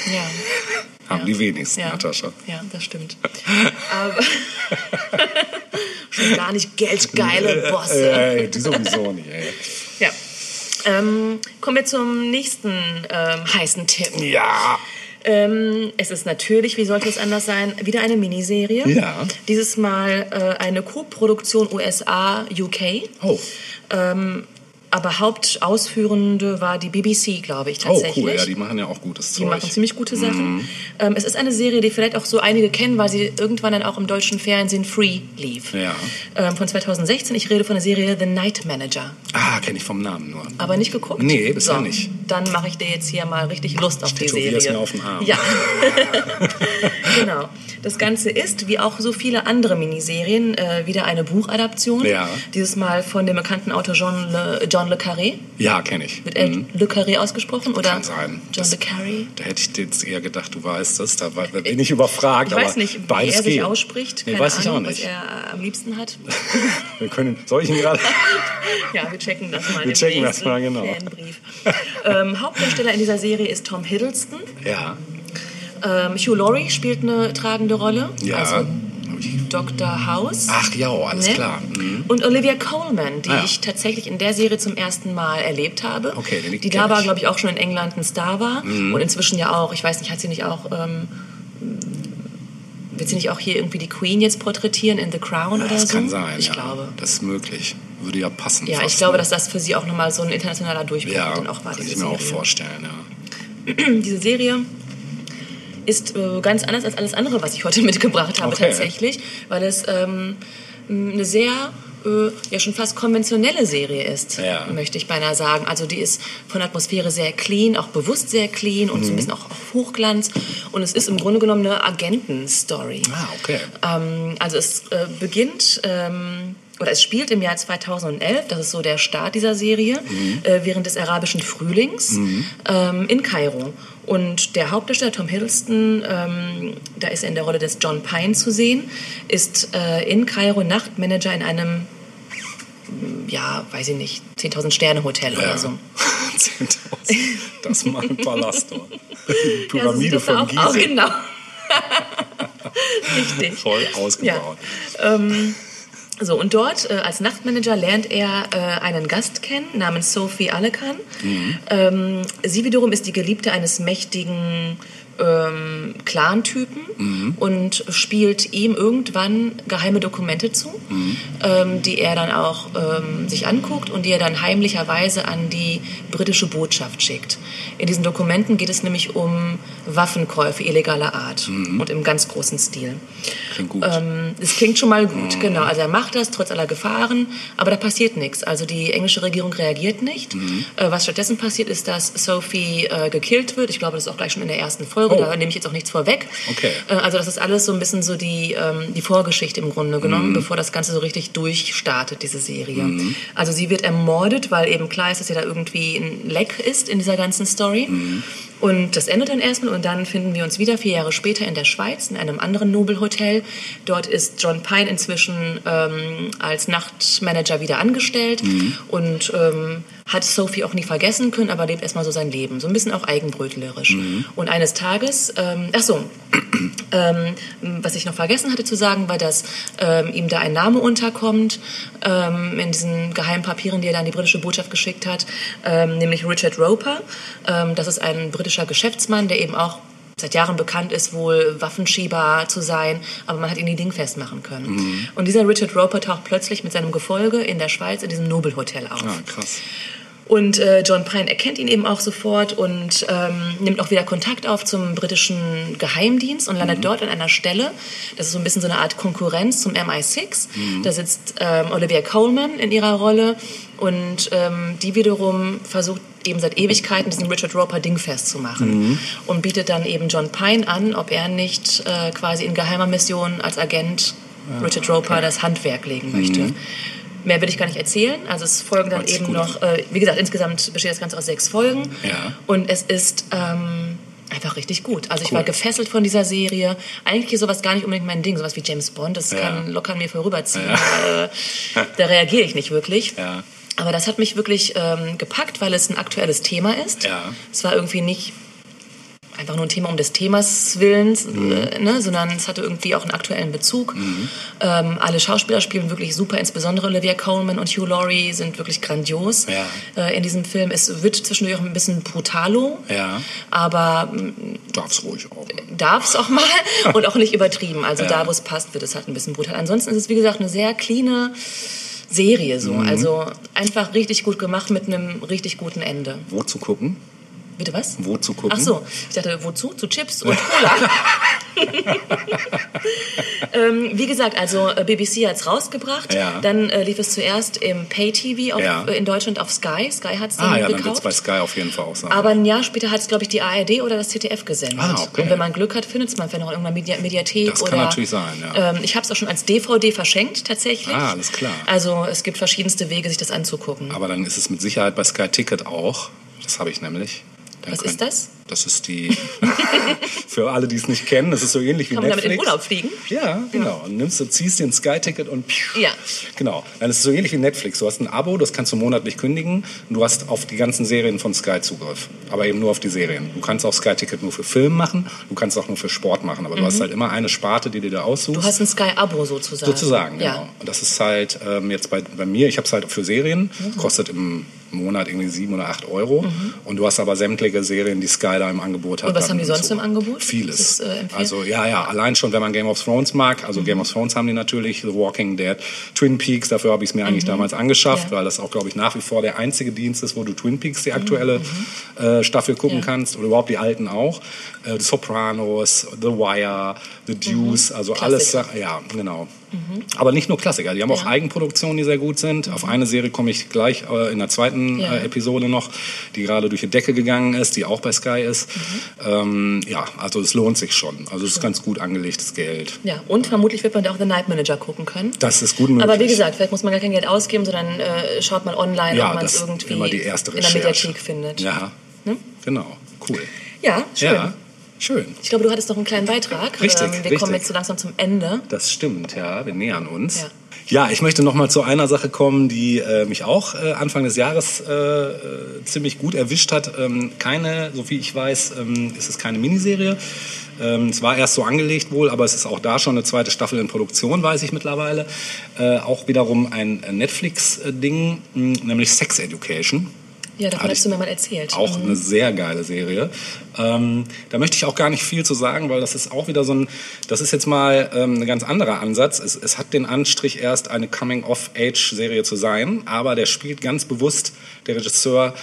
Ja. haben Ja. die wenigsten, Ja. Natascha. Ja, das stimmt. Aber schon gar nicht geldgeile Bosse. Äh, die sowieso nicht, ey. Ja. Ähm, kommen wir zum nächsten ähm, heißen Tipp. Ja. Ähm, es ist natürlich, wie sollte es anders sein, wieder eine Miniserie. Ja. Dieses Mal äh, eine Co-Produktion USA-UK. Oh. Ähm, aber Hauptausführende war die BBC, glaube ich, Oh, tatsächlich. cool. Ja, die machen ja auch gutes Die Zeug. machen ziemlich gute Sachen. Ähm, es ist eine Serie, die vielleicht auch so einige kennen, weil sie irgendwann dann auch im deutschen Fernsehen free lief. Ja. Ähm, von 2016. Ich rede von der Serie The Night Manager. Ah, kenne ich vom Namen nur. Aber nicht geguckt? Nee, bisher so, nicht. Dann mache ich dir jetzt hier mal richtig Lust auf die tätowier's Serie. mir auf den Arm. Ja. genau. Das Ganze ist, wie auch so viele andere Miniserien, äh, wieder eine Buchadaption. Ja. Dieses Mal von dem bekannten Autor John Le, John Le Carré. Ja, kenne ich. Wird er Mhm. Le Carré ausgesprochen? Oder Kann sein. John Das- Le Carré? Da hätte ich jetzt eher gedacht, du weißt es. Da bin ich überfragt. Ich weiß nicht, wie er sich geht. ausspricht. Nee, Keine weiß ich Ahnung, auch nicht. was er am liebsten hat. Wir können, soll ich ihn gerade? Ja, wir checken das mal. Wir checken das mal, genau. Fanbrief. ähm, Hauptdarsteller in dieser Serie ist Tom Hiddleston. ja. Ähm, Hugh Laurie spielt eine tragende Rolle. Ja. Also Dr. House. Ach ja, alles Ne? klar. Mhm. Und Olivia Coleman, die Ah, ja. ich tatsächlich in der Serie zum ersten Mal erlebt habe. Okay, den die da war. Mhm. glaube ich, auch schon in England ein Star war. Und inzwischen ja auch, ich weiß nicht, hat sie nicht auch, ähm, wird sie nicht auch hier irgendwie die Queen jetzt porträtieren in The Crown oder Das so? kann sein, Ich ja. glaube. Das ist möglich. Würde ja passen. Ja, fast, ich glaube, ne? dass das für sie auch nochmal so ein internationaler Durchbruch Ja, dann auch war. kann ich mir auch Serie. vorstellen, ja. Diese Serie ist äh, ganz anders als alles andere, was ich heute mitgebracht habe Okay. tatsächlich, weil es ähm, eine sehr äh, ja schon fast konventionelle Serie ist, Ja. möchte ich beinahe sagen. Also die ist von der Atmosphäre sehr clean, auch bewusst sehr clean und so ein bisschen auch auf Hochglanz. Und es ist im Grunde genommen eine Agentenstory. Ah, okay. Ähm, also es äh, beginnt ähm, oder es spielt im Jahr 2011, das ist so der Start dieser Serie, äh, während des arabischen Frühlings ähm, in Kairo. Und der Hauptdarsteller Tom Hiddleston, ähm, da ist er in der Rolle des John Pine zu sehen, ist äh, in Kairo Nachtmanager in einem, mm, ja, weiß ich nicht, 10.000 Sterne Hotel Ja. oder so. 10.000. Das mal ein Palast. Die Ja, Pyramide das von Gizeh. auch genau. Richtig. Voll ausgebaut. So, und dort äh, als Nachtmanager lernt er äh, einen Gast kennen namens Sophie Alekan. Ähm, sie wiederum ist die Geliebte eines mächtigen ähm, Clan-Typen und spielt ihm irgendwann geheime Dokumente zu, ähm, die er dann auch ähm, sich anguckt und die er dann heimlicherweise an die britische Botschaft schickt. In diesen Dokumenten geht es nämlich um Waffenkäufe illegaler Art und im ganz großen Stil. Klingt gut. Ähm, das klingt schon mal gut, genau. Also er macht das trotz aller Gefahren, aber da passiert nichts. Also die englische Regierung reagiert nicht. Äh, was stattdessen passiert, ist, dass Sophie äh, gekillt wird. Ich glaube, das ist auch gleich schon in der ersten Folge. Oh. Da nehme ich jetzt auch nichts vorweg. Okay. Äh, also das ist alles so ein bisschen so die, ähm, die Vorgeschichte im Grunde genommen, bevor das Ganze so richtig durchstartet, diese Serie. Also sie wird ermordet, weil eben klar ist, dass sie da irgendwie ein Leck ist in dieser ganzen Story. Und das endet dann erstmal und dann finden wir uns wieder vier Jahre später in der Schweiz in einem anderen Nobelhotel. Dort ist John Pine inzwischen ähm, als Nachtmanager wieder angestellt und ähm, hat Sophie auch nie vergessen können, aber lebt erstmal so sein Leben. So ein bisschen auch eigenbrötlerisch. Und eines Tages, ähm, ach so, ähm, was ich noch vergessen hatte zu sagen, war, dass ähm, ihm da ein Name unterkommt ähm, in diesen geheimen Papieren, die er dann an die britische Botschaft geschickt hat, ähm, nämlich Richard Roper. Ähm, das ist ein britischer Geschäftsmann, der eben auch seit Jahren bekannt ist, wohl Waffenschieber zu sein, aber man hat ihn nie dingfest machen können. Und dieser Richard Roper taucht plötzlich mit seinem Gefolge in der Schweiz in diesem Nobelhotel auf. Ah, krass. Und äh, John Pine erkennt ihn eben auch sofort und ähm, nimmt auch wieder Kontakt auf zum britischen Geheimdienst und landet dort an einer Stelle. Das ist so ein bisschen so eine Art Konkurrenz zum MI6. Da sitzt ähm, Olivia Coleman in ihrer Rolle und ähm, die wiederum versucht eben seit Ewigkeiten diesen Richard Roper dingfest zu machen und bietet dann eben John Pine an, ob er nicht äh, quasi in geheimer Mission als Agent Richard Roper das Handwerk legen möchte. Mehr will ich gar nicht erzählen. Also es folgen dann eben noch, äh, wie gesagt, insgesamt besteht das Ganze aus sechs Folgen. Ja. Und es ist ähm, einfach richtig gut. Also ich Cool. war gefesselt von dieser Serie. Eigentlich ist sowas gar nicht unbedingt mein Ding. Sowas wie James Bond, das Ja. kann locker an mir vorüberziehen. Äh, da reagiere ich nicht wirklich. Ja. Aber das hat mich wirklich ähm, gepackt, weil es ein aktuelles Thema ist. Ja. Es war irgendwie nicht einfach nur ein Thema um des Themas Willens, Mhm. äh, ne, sondern es hatte irgendwie auch einen aktuellen Bezug. Ähm, alle Schauspieler spielen wirklich super, insbesondere Olivia Colman und Hugh Laurie sind wirklich grandios Ja. äh, in diesem Film. Es wird zwischendurch auch ein bisschen brutalo, Ja. aber mm, Darf's ruhig auch. darf es auch mal und auch nicht übertrieben. Also Ja. da, wo es passt, wird es halt ein bisschen brutal. Ansonsten ist es, wie gesagt, eine sehr cleane Serie so. Mhm. Also einfach richtig gut gemacht mit einem richtig guten Ende. Wo zu gucken? Bitte was? Wo zu gucken? Ach so, ich dachte, wozu? Zu Chips und Cola. ähm, wie gesagt, also äh, BBC hat es rausgebracht. Ja. Dann äh, lief es zuerst im Pay-TV Ja. äh, in Deutschland auf Sky. Sky hat es Ah dann ja, dann wird's gekauft. bei Sky auf jeden Fall auch sein. Aber ein Jahr später hat es, glaube ich, die ARD oder das ZDF gesendet. Ah, okay. Und wenn man Glück hat, findet es man vielleicht noch in irgendeiner Media Mediathek. Das kann oder, natürlich sein, ja. Ähm, ich habe es auch schon als DVD verschenkt, tatsächlich. Ah, alles klar. Also es gibt verschiedenste Wege, sich das anzugucken. Aber dann ist es mit Sicherheit bei Sky Ticket auch. Das habe ich nämlich. Was ist das? Das ist die. für alle, die es nicht kennen, das ist so ähnlich wie Kann man damit Netflix. in Urlaub fliegen? Ja, genau. Und nimmst du, ziehst dir ein Sky-Ticket und Ja. Genau. Dann ist es so ähnlich wie Netflix. Du hast ein Abo, das kannst du monatlich kündigen. Und du hast auf die ganzen Serien von Sky Zugriff. Aber eben nur auf die Serien. Du kannst auch Sky-Ticket nur für Film machen. Du kannst auch nur für Sport machen. Aber du hast halt immer eine Sparte, die du dir aussuchst. Mhm. Du hast ein Sky-Abo sozusagen. Sozusagen, ja. genau. Und das ist halt ähm, jetzt bei, bei mir, ich habe es halt für Serien, Mhm. kostet im Monat irgendwie sieben oder acht Euro. Und du hast aber sämtliche Serien, die Sky da im Angebot hat. Und was haben die sonst so. im Angebot? Vieles. Das, äh, also ja, ja, allein schon, wenn man Game of Thrones mag, also Game of Thrones haben die natürlich, The Walking Dead, Twin Peaks, dafür habe ich es mir eigentlich damals angeschafft, Ja. weil das auch, glaube ich, nach wie vor der einzige Dienst ist, wo du Twin Peaks, die aktuelle äh, Staffel gucken Ja. kannst, oder überhaupt die alten auch. Äh, The Sopranos, The Wire, The Deuce, also alles, Klassiker. Sa- ja, genau. Aber nicht nur Klassiker, die haben auch Ja. Eigenproduktionen, die sehr gut sind. Auf eine Serie komme ich gleich äh, in der zweiten Ja. äh, Episode noch, die gerade durch die Decke gegangen ist, die auch bei Sky ist. Ähm, ja, also es lohnt sich schon. Also es ist ganz gut angelegtes Geld. Ja, und vermutlich wird man da auch The Night Manager gucken können. Das ist gut möglich. Aber wie gesagt, vielleicht muss man gar kein Geld ausgeben, sondern äh, schaut mal online, ob man es irgendwie immer die erste in der. Mediathek findet. Ja, genau, cool. Ja, schön. Schön. Ich glaube, du hattest noch einen kleinen Beitrag. Ähm, Richtig, wir richtig. kommen jetzt so langsam zum Ende. Das stimmt, ja, wir nähern uns. Ja. Ja, ich möchte noch mal zu einer Sache kommen, die äh, mich auch äh, Anfang des Jahres äh, äh, ziemlich gut erwischt hat. Ähm, keine, so viel ich weiß, ähm, ist es keine Miniserie. Ähm, es war erst so angelegt wohl, aber es ist auch da schon eine zweite Staffel in Produktion, weiß ich mittlerweile. Äh, auch wiederum ein äh, Netflix-Ding, nämlich Sex Education. Ja, davon hast du mir mal erzählt. Auch Mhm. eine sehr geile Serie. Ähm, da möchte ich auch gar nicht viel zu sagen, weil das ist auch wieder so ein, das ist jetzt mal ähm, ein ganz anderer Ansatz. Es, es hat den Anstrich, erst eine Coming-of-Age-Serie zu sein, aber der spielt ganz bewusst, der Regisseur,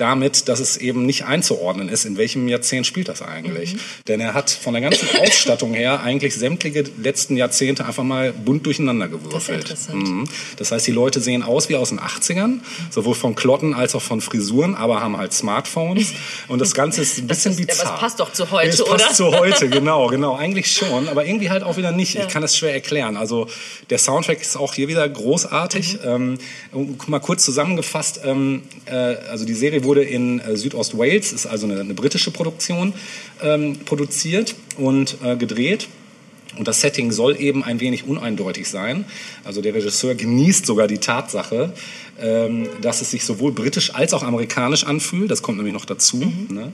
damit, dass es eben nicht einzuordnen ist, in welchem Jahrzehnt spielt das eigentlich. Mhm. Denn er hat von der ganzen Ausstattung her eigentlich sämtliche letzten Jahrzehnte einfach mal bunt durcheinander gewürfelt. interessant. Mhm. Das heißt, die Leute sehen aus wie aus den 80ern, sowohl von Klotten als auch von Frisuren, aber haben halt Smartphones. Und das Ganze ist ein bisschen ist- ja, aber bizarr. es passt doch zu heute, es passt oder? zu heute, genau, genau. Eigentlich schon, aber irgendwie halt auch wieder nicht. Ich kann es schwer erklären. Also der Soundtrack ist auch hier wieder großartig. Ähm, um- mal kurz zusammengefasst, ähm, äh, also die Serie wurde in äh, Südost-Wales, ist also eine, eine britische Produktion, ähm, produziert und äh, gedreht. Und das Setting soll eben ein wenig uneindeutig sein. Also der Regisseur genießt sogar die Tatsache, ähm, dass es sich sowohl britisch als auch amerikanisch anfühlt. Das kommt nämlich noch dazu. Ne?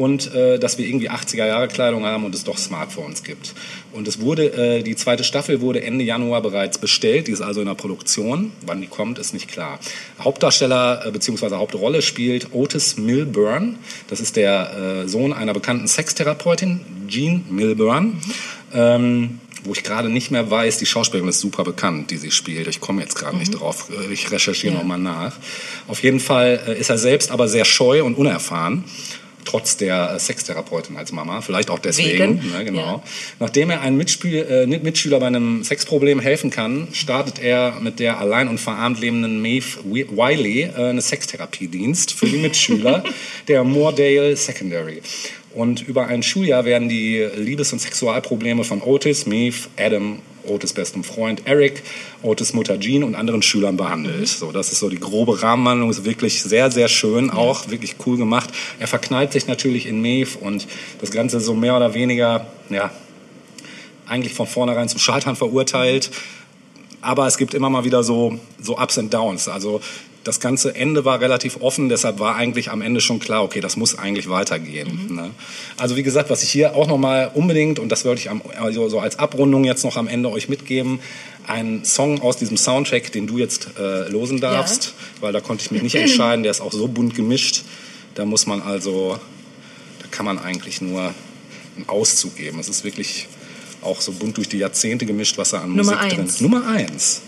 Und äh, dass wir irgendwie 80er Jahre Kleidung haben und es doch Smartphones gibt. Und es wurde, äh, die zweite Staffel wurde Ende Januar bereits bestellt. Die ist also in der Produktion. Wann die kommt, ist nicht klar. Hauptdarsteller äh, bzw. Hauptrolle spielt Otis Milburn. Das ist der äh, Sohn einer bekannten Sextherapeutin, Jean Milburn. Ähm, wo ich gerade nicht mehr weiß, die Schauspielerin ist super bekannt, die sie spielt. Ich komme jetzt gerade nicht drauf. Ich recherchiere Ja. noch mal nach. Auf jeden Fall äh, ist er selbst aber sehr scheu und unerfahren. Trotz der äh, Sextherapeutin als Mama, vielleicht auch deswegen. Wegen, Ne, genau. ja. Nachdem er einem Mitspiel, äh, Mitschüler bei einem Sexproblem helfen kann, startet er mit der allein und verarmt lebenden Maeve Wi- Wiley äh, eine Sextherapiedienst für die Mitschüler der Moordale Secondary. Und über ein Schuljahr werden die Liebes- und Sexualprobleme von Otis, Maeve, Adam, Otis bestem Freund Eric, Otis Mutter Jean und anderen Schülern behandelt. So, das ist so die grobe Rahmenhandlung, ist wirklich sehr, sehr schön, auch wirklich cool gemacht. Er verknallt sich natürlich in Maeve und das Ganze so mehr oder weniger, ja, eigentlich von vornherein zum Scheitern verurteilt. Aber es gibt immer mal wieder so, so Ups and Downs. Also das ganze Ende war relativ offen, deshalb war eigentlich am Ende schon klar, okay, das muss eigentlich weitergehen. Ne? Also wie gesagt, was ich hier auch nochmal unbedingt, und das wollte ich am, also so als Abrundung jetzt noch am Ende euch mitgeben, ein Song aus diesem Soundtrack, den du jetzt äh, losen darfst, weil da konnte ich mich nicht entscheiden, der ist auch so bunt gemischt, da muss man also, da kann man eigentlich nur einen Auszug geben. Es ist wirklich auch so bunt durch die Jahrzehnte gemischt, was da an Nummer Musik drin eins. ist. Nummer eins.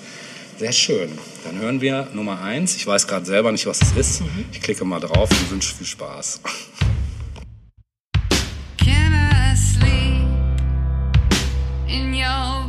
Sehr schön. Dann hören wir Nummer eins. Ich weiß gerade selber nicht, was es ist. Mhm. Ich klicke mal drauf und wünsche viel Spaß. Can I sleep in your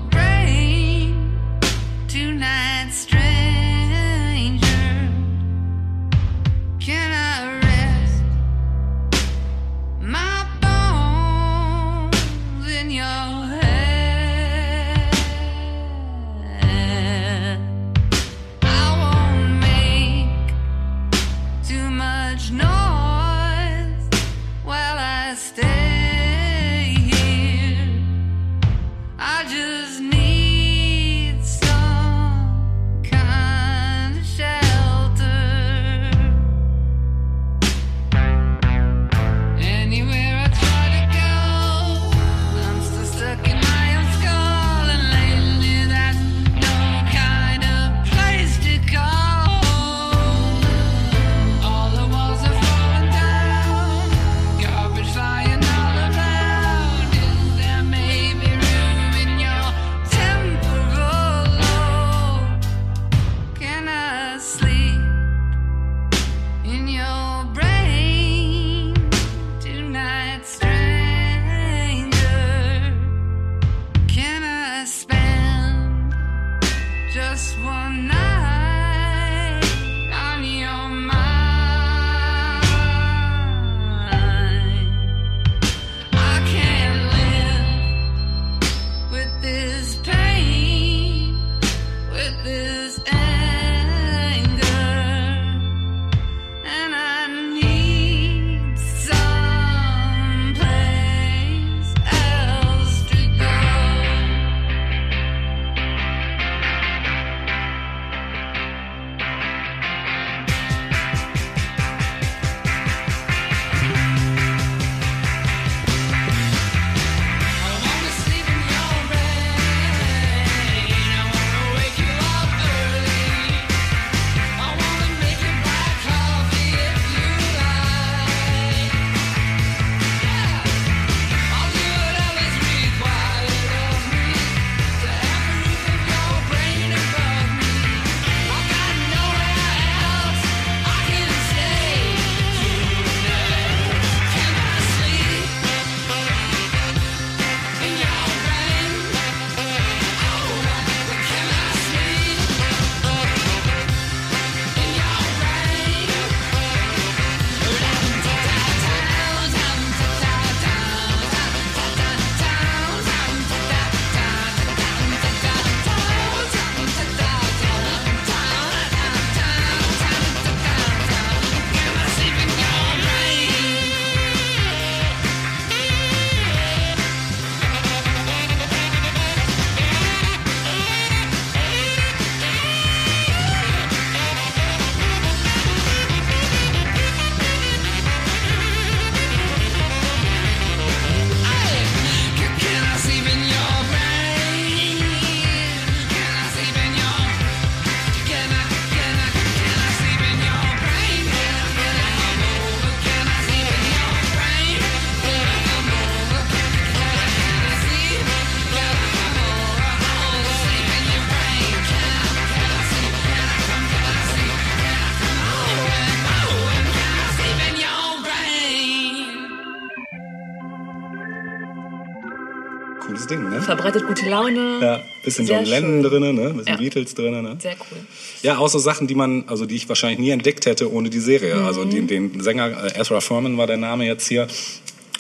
Verbreitet gute Laune. Ja, bisschen Sehr John Lennon drin, ne? Bisschen Ja. Beatles drin, ne? Sehr cool. Ja, auch so Sachen, die man, also die ich wahrscheinlich nie entdeckt hätte ohne die Serie. Mhm. Also den, den Sänger äh, Ezra Furman war der Name jetzt hier.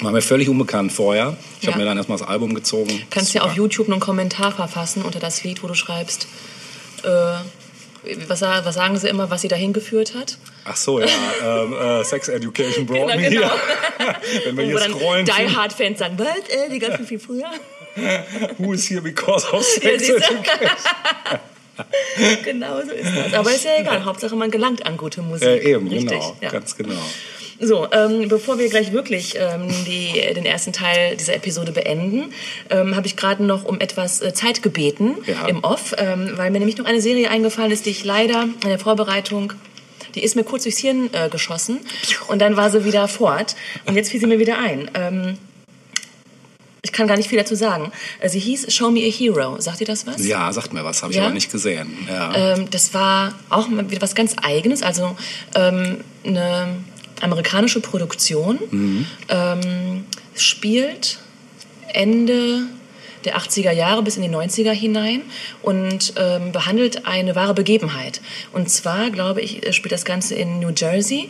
War mir völlig unbekannt vorher. Ich Ja. habe mir dann erstmal das Album gezogen. Kannst ja Super. auf YouTube einen Kommentar verfassen unter das Lied, wo du schreibst, äh, was, was sagen sie immer, was sie dahin geführt hat? Ach so, ja. ähm, äh, Sex Education brought Genau, me genau. Wenn wir Wo hier scrollen, Die Hard Fans sagen, was, äh, die ganzen viel früher. who is here because of Ja, sex du? education? genau so ist das. Aber ist ja egal. Hauptsache man gelangt an gute Musik. Äh, eben, Richtig, genau. Ja. Ganz genau. So, ähm, bevor wir gleich wirklich ähm, die, den ersten Teil dieser Episode beenden, ähm, habe ich gerade noch um etwas äh, Zeit gebeten Ja. im Off, ähm, weil mir nämlich noch eine Serie eingefallen ist, die ich leider in der Vorbereitung, die ist mir kurz durchs Hirn äh, geschossen und dann war sie wieder fort und jetzt fiel sie mir wieder ein. Ähm, ich kann gar nicht viel dazu sagen. Äh, Sie hieß Show Me a Hero. Sagt ihr das was? Ja, sagt mir was, habe ich Ja? aber nicht gesehen. Ja. Ähm, das war auch mal wieder was ganz Eigenes, also ähm, eine amerikanische Produktion. Ähm, spielt Ende der 80er Jahre bis in die 90er hinein und ähm, behandelt eine wahre Begebenheit. Und zwar, glaube ich, spielt das Ganze in New Jersey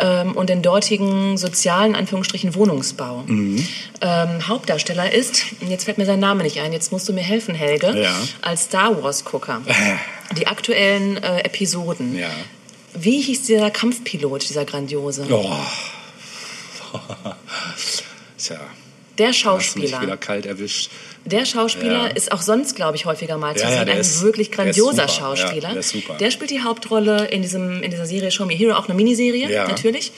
ähm, und den dortigen sozialen, Anführungsstrichen, Wohnungsbau. Ähm, Hauptdarsteller ist, jetzt fällt mir sein Name nicht ein, jetzt musst du mir helfen, Helge, Ja. als Star Wars-Gucker. Die aktuellen äh, Episoden. ja. Wie hieß dieser Kampfpilot, dieser grandiose? Oh. Tja, Der hast mich Schauspieler. wieder kalt erwischt. Der Schauspieler Ja. ist auch sonst, glaube ich, häufiger mal zu Ja, ja, sehen. der Ein ist- wirklich der grandioser super. Schauspieler. Ja, der. Der spielt die Hauptrolle in, diesem, in dieser Serie Show Me Hero, auch eine Miniserie, Ja. natürlich.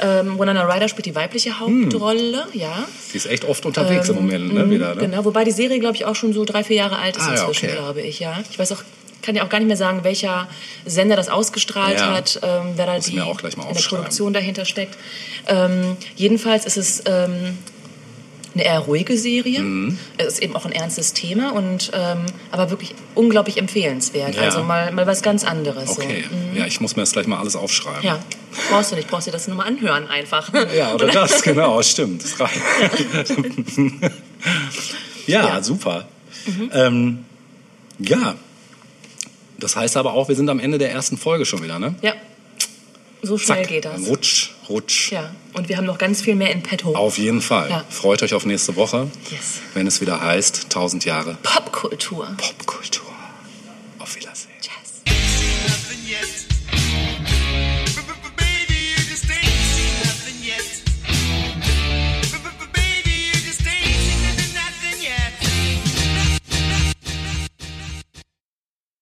Ähm, Winona Ryder spielt die weibliche Hauptrolle, ja. Die ist echt oft unterwegs im Moment, ne? Mhm, Wieder, ne? Genau, wobei die Serie, glaube ich, auch schon so drei, vier Jahre alt ist Ah, ja, inzwischen, okay. glaube ich, ja. Ich weiß auch, kann ja auch gar nicht mehr sagen, welcher Sender das ausgestrahlt Ja. hat, ähm, wer da die in der. Produktion dahinter steckt. Ähm, jedenfalls ist es ähm, eine eher ruhige Serie. Mhm. Es ist eben auch ein ernstes Thema und ähm, aber wirklich unglaublich empfehlenswert. Ja. Also mal, mal was ganz anderes. Okay, So. ja, ich muss mir das gleich mal alles aufschreiben. Ja, brauchst du nicht, brauchst dir das nur mal anhören einfach. Ja, oder das, genau, stimmt. Das reicht. ja, Ja. super. Ähm, ja, das heißt aber auch, wir sind am Ende der ersten Folge schon wieder, ne? Ja, so schnell Zack, geht das. Rutsch, rutsch. Ja, und wir haben noch ganz viel mehr in petto. Auf jeden Fall. Ja. Freut euch auf nächste Woche, Yes. wenn es wieder heißt 1000 Jahre Popkultur. Popkultur.